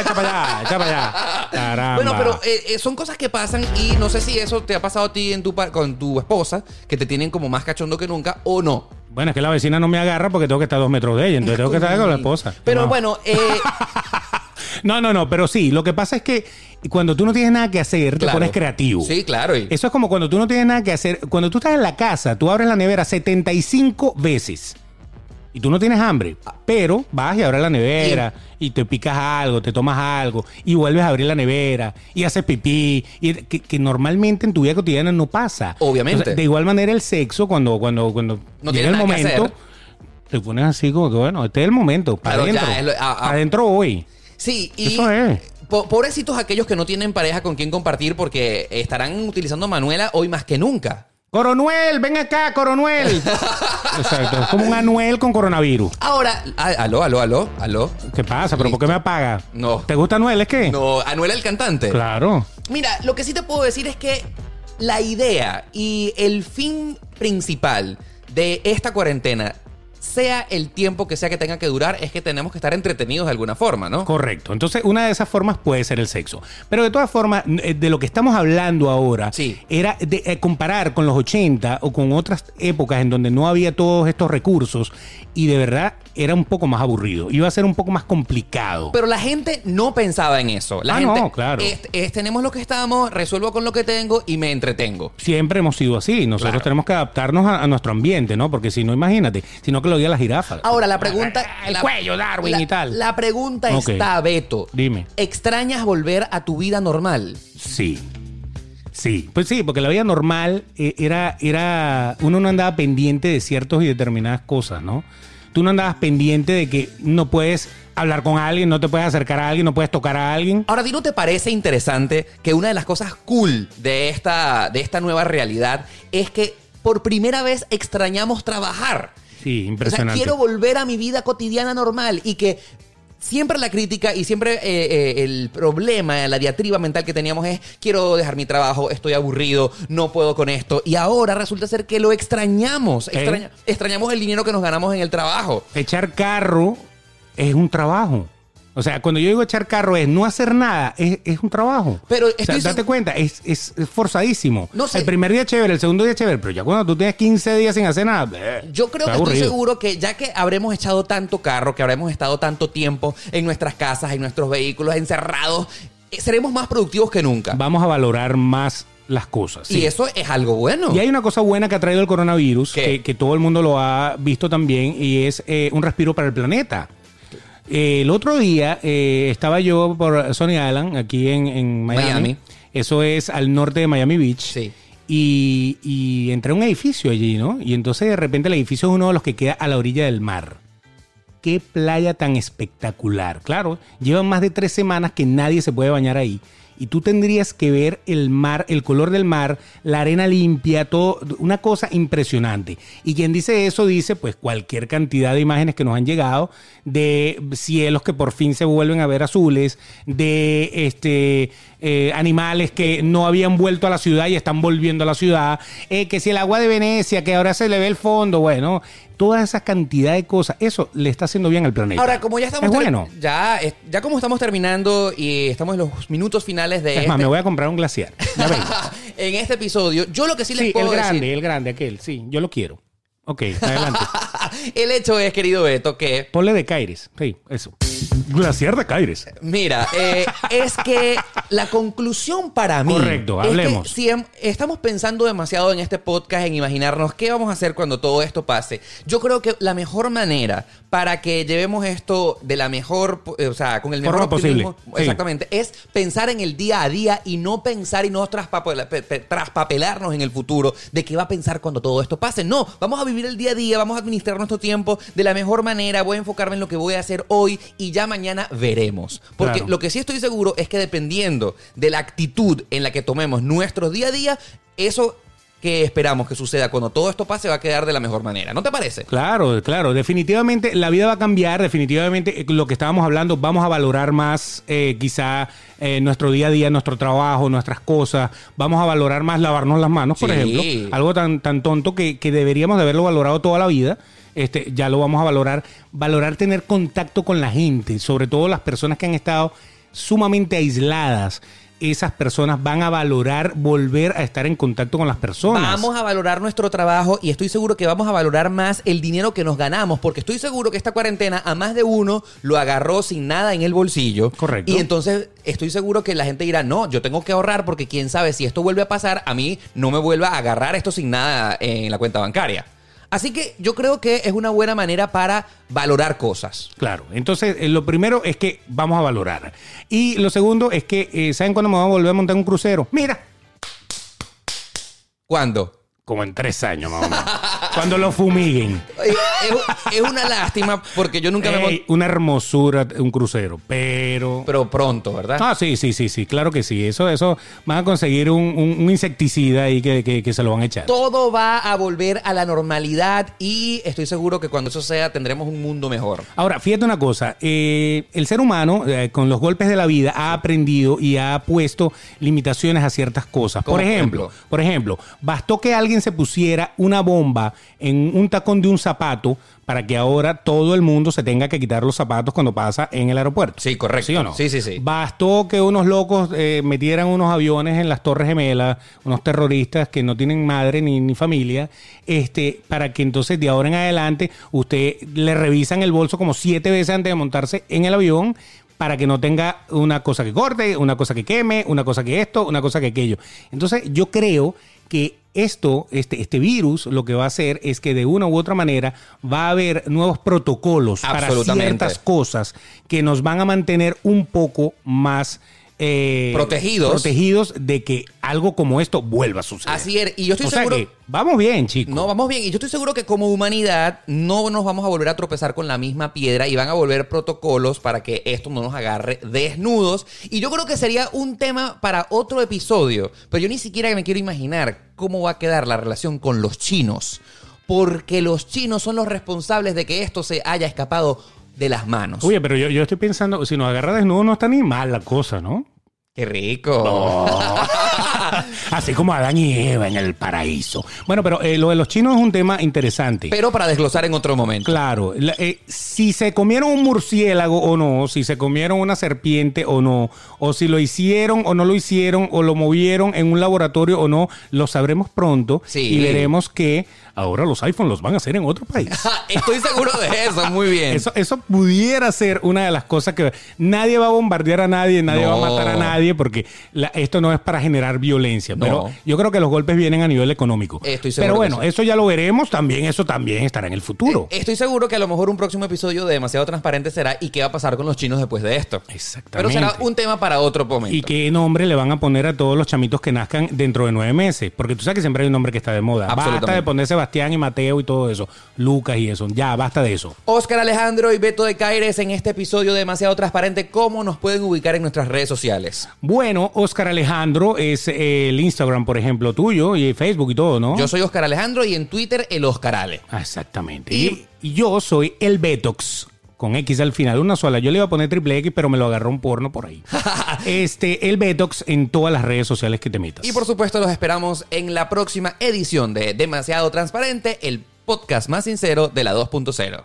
Echa para allá, echa para allá. Caramba. [laughs] Bueno, pero eh, eh, son cosas que pasan y no sé si eso te ha pasado a ti en tu con tu esposa, que te tienen como más cachondo que nunca o no. Bueno, es que la vecina no me agarra porque tengo que estar a dos metros de ella. Entonces tengo que estar con la esposa. Pero No. bueno, eh, [laughs] No, no, no, pero sí. Lo que pasa es que cuando tú no tienes nada que hacer, claro. te pones creativo. Sí, claro. y- Eso es como cuando tú no tienes nada que hacer. Cuando tú estás en la casa, tú abres la nevera 75 veces. Y tú no tienes hambre, pero vas y abres la nevera y te picas algo, te tomas algo y vuelves a abrir la nevera y haces pipí, y que, que normalmente en tu vida cotidiana no pasa. Obviamente. De igual manera el sexo, cuando, cuando, cuando No llega el momento, te pones así como que, bueno, este es el momento, para Claro, adentro. lo- a- a- adentro hoy. Sí, y Eso es. po- pobrecitos aquellos que no tienen pareja con quien compartir porque estarán utilizando a Manuela hoy más que nunca. Coronuel, ven acá, Coronuel. [laughs] Exacto, es como un anuel con coronavirus. Ahora, ah, aló, aló, aló, aló. ¿Qué pasa? ¿Pero por qué me apaga? No. ¿Te gusta Anuel? ¿Es qué? No, Anuela el cantante. Claro. Mira, lo que sí te puedo decir es que la idea y el fin principal de esta cuarentena sea el tiempo que sea que tenga que durar, es que tenemos que estar entretenidos de alguna forma, ¿no? Correcto. Entonces, una de esas formas puede ser el sexo. Pero de todas formas, eh, de lo que estamos hablando ahora Sí. era de eh, comparar con los 80 o con otras épocas en donde no había todos estos recursos y de verdad era un poco más aburrido. Iba a ser un poco más complicado. Pero la gente no pensaba en eso. La Ah, gente, no, claro. es- es, tenemos lo que estamos, resuelvo con lo que tengo y me entretengo. Siempre hemos sido así. Nosotros Claro. tenemos que adaptarnos a, a nuestro ambiente, ¿no? Porque si no, imagínate, si no que lo la jirafa. Ahora, la pregunta... El la- cuello, Darwin la- y tal. La pregunta está, Beto. Dime. ¿Extrañas volver a tu vida normal? Sí. Sí, pues sí, porque la vida normal eh, era, era, uno no andaba pendiente de ciertas y determinadas cosas, ¿no? Tú no andabas pendiente de que no puedes hablar con alguien, no te puedes acercar a alguien, no puedes tocar a alguien. Ahora, ¿a ti no te parece interesante que una de las cosas cool de esta, de esta nueva realidad es que por primera vez extrañamos trabajar? Sí, O sea, impresionante. quiero volver a mi vida cotidiana normal y que siempre la crítica y siempre eh, eh, el problema, la diatriba mental que teníamos es quiero dejar mi trabajo, estoy aburrido, no puedo con esto. Y ahora resulta ser que lo extrañamos. Extraña- extrañamos el dinero que nos ganamos en el trabajo. Echar carro es un trabajo. O sea, cuando yo digo echar carro es no hacer nada, es, es un trabajo. Pero O sea, date cuenta, es, es- es forzadísimo. No sé. El primer día chévere, el segundo día chévere, pero ya cuando tú tienes 15 días sin hacer nada, bleh, Yo creo que estoy seguro que ya que habremos echado tanto carro, que habremos estado tanto tiempo en nuestras casas, en nuestros vehículos, encerrados, eh, seremos más productivos que nunca. Vamos a valorar más las cosas. Y sí. eso es algo bueno. Y hay una cosa buena que ha traído el coronavirus, que, que todo el mundo lo ha visto también, y es eh, un respiro para el planeta. Eh, el otro día eh, estaba yo por Sony Island, aquí en, en Miami. Miami. Eso es al norte de Miami Beach. Sí. Y, y entré a un edificio allí, ¿no? Y entonces de repente el edificio es uno de los que queda a la orilla del mar. Qué playa tan espectacular. Claro, llevan más de tres semanas que nadie se puede bañar ahí. Y tú tendrías que ver el mar, el color del mar, la arena limpia, todo, una cosa impresionante. Y quien dice eso dice, pues, cualquier cantidad de imágenes que nos han llegado de cielos que por fin se vuelven a ver azules, de este eh, animales que no habían vuelto a la ciudad y están volviendo a la ciudad, eh, que si el agua de Venecia, que ahora se le ve el fondo, bueno, toda esa cantidad de cosas, eso le está haciendo bien al planeta. Ahora, como ya estamos Es bueno. ya, ya como estamos terminando y estamos en los minutos finales de Es este, más, me voy a comprar un glaciar. Ya [laughs] en este episodio, yo lo que sí les Sí, puedo el grande, decir, el grande, aquel, sí, yo lo quiero. Ok, adelante. [laughs] el hecho es, querido Beto, que Ponle de Caires. Sí, eso. Glaciar de Caires. Mira, eh, es que la conclusión para mí. Correcto, es que hablemos. si em- estamos pensando demasiado en este podcast, en imaginarnos qué vamos a hacer cuando todo esto pase. Yo creo que la mejor manera para que llevemos esto de la mejor, eh, o sea, con el mejor Forma posible, optimismo, sí. exactamente, es pensar en el día a día y no pensar y no traspapela- pe- pe- traspapelarnos en el futuro de qué va a pensar cuando todo esto pase. No, vamos a vivir el día a día, vamos a administrar nuestro tiempo de la mejor manera, voy a enfocarme en lo que voy a hacer hoy y ya mañana veremos. Porque Claro. lo que sí estoy seguro es que dependiendo de la actitud en la que tomemos nuestro día a día, eso que esperamos que suceda cuando todo esto pase va a quedar de la mejor manera. ¿No te parece? Claro, claro. Definitivamente la vida va a cambiar. Definitivamente eh, lo que estábamos hablando, vamos a valorar más eh, quizá eh, nuestro día a día, nuestro trabajo, nuestras cosas. Vamos a valorar más lavarnos las manos, por Sí. ejemplo. Algo tan, tan tonto que, que deberíamos de haberlo valorado toda la vida. Este, ya lo vamos a valorar. Valorar tener contacto con la gente, sobre todo las personas que han estado sumamente aisladas. Esas personas van a valorar volver a estar en contacto con las personas. Vamos a valorar nuestro trabajo y estoy seguro que vamos a valorar más el dinero que nos ganamos, porque estoy seguro que esta cuarentena a más de uno lo agarró sin nada en el bolsillo. Correcto. Y entonces estoy seguro que la gente dirá, no, yo tengo que ahorrar porque quién sabe si esto vuelve a pasar, a mí no me vuelva a agarrar esto sin nada en la cuenta bancaria. Así que yo creo que es una buena manera para valorar cosas. Claro, entonces eh, lo primero es que vamos a valorar. Y lo segundo es que, eh, ¿saben cuándo me vamos a volver a montar un crucero? Mira, ¿Cuándo? como en tres años más o menos. [laughs] cuando lo fumiguen. Eh, Es, es una lástima porque yo nunca me Ey, una hermosura un crucero, pero... pero pronto, ¿verdad? Ah, sí, sí, sí, sí, claro que sí. Eso, eso, van a conseguir un, un- un insecticida ahí que, que- que se lo van a echar. Todo va a volver a la normalidad y estoy seguro que cuando eso sea tendremos un mundo mejor. Ahora, fíjate una cosa, eh, el ser humano eh, con los golpes de la vida ha aprendido y ha puesto limitaciones a ciertas cosas. ¿Cómo Por por ejemplo, ejemplo? por ejemplo, bastó que alguien se pusiera una bomba en un tacón de un zapato para que ahora todo el mundo se tenga que quitar los zapatos cuando pasa en el aeropuerto. Sí, correcto. ¿Sí o no? Sí, sí, sí. Bastó que unos locos eh, metieran unos aviones en las Torres Gemelas, unos terroristas que no tienen madre ni, ni familia, este, para que entonces de ahora en adelante usted le revisan el bolso como siete veces antes de montarse en el avión para que no tenga una cosa que corte, una cosa que queme, una cosa que esto, una cosa que aquello. Entonces yo creo que esto, este, este virus, lo que va a hacer es que de una u otra manera va a haber nuevos protocolos para ciertas cosas que nos van a mantener un poco más eh, Protegidos. protegidos de que algo como esto vuelva a suceder. Así es, y yo estoy o sea seguro- que vamos bien, chicos. No, vamos bien. Y yo estoy seguro que como humanidad no nos vamos a volver a tropezar con la misma piedra y van a volver protocolos para que esto no nos agarre desnudos. Y yo creo que sería un tema para otro episodio. Pero yo ni siquiera me quiero imaginar cómo va a quedar la relación con los chinos. Porque los chinos son los responsables de que esto se haya escapado de las manos. Oye, pero yo, yo estoy pensando, si nos agarra desnudo no está ni mal la cosa, ¿no? ¡Qué rico! [laughs] Así como Adán y Eva en el paraíso. Bueno, pero eh, lo de los chinos es un tema interesante. Pero para desglosar en otro momento. Claro, la- eh, si se comieron un murciélago o no, si se comieron una serpiente o no, o si lo hicieron o no lo hicieron, o lo movieron en un laboratorio o no, lo sabremos pronto Sí. y veremos que ahora los iPhones los van a hacer en otro país. [laughs] Estoy seguro de eso, muy bien. Eso, eso pudiera ser una de las cosas que nadie va a bombardear a nadie, nadie No. va a matar a nadie, porque la- esto no es para generar violencia. No. Pero yo creo que los golpes vienen a nivel económico. Estoy seguro pero bueno, eso ya lo veremos también, eso también estará en el futuro. Eh, Estoy seguro que a lo mejor un próximo episodio de Demasiado Transparente será ¿y qué va a pasar con los chinos después de esto? Exactamente. Pero será un tema para otro momento. ¿Y qué nombre le van a poner a todos los chamitos que nazcan dentro de nueve meses? Porque tú sabes que siempre hay un nombre que está de moda. Basta de poner Sebastián y Mateo y todo eso. Lucas y eso. Ya, basta de eso. Oscar Alejandro y Beto de Caires en este episodio de Demasiado Transparente. ¿Cómo nos pueden ubicar en nuestras redes sociales? Bueno, Oscar Alejandro es eh, el Instagram, por ejemplo, tuyo y Facebook y todo, ¿no? Yo soy Oscar Alejandro y en Twitter el Oscar Ale. Ah, Exactamente. Y- Y, y yo soy el Betox. Con X al final, una sola. Yo le iba a poner triple X, pero me lo agarró un porno por ahí. [laughs] este, el Betox en todas las redes sociales que te metas. Y por supuesto los esperamos en la próxima edición de Demasiado Transparente, el podcast más sincero de la 2.0.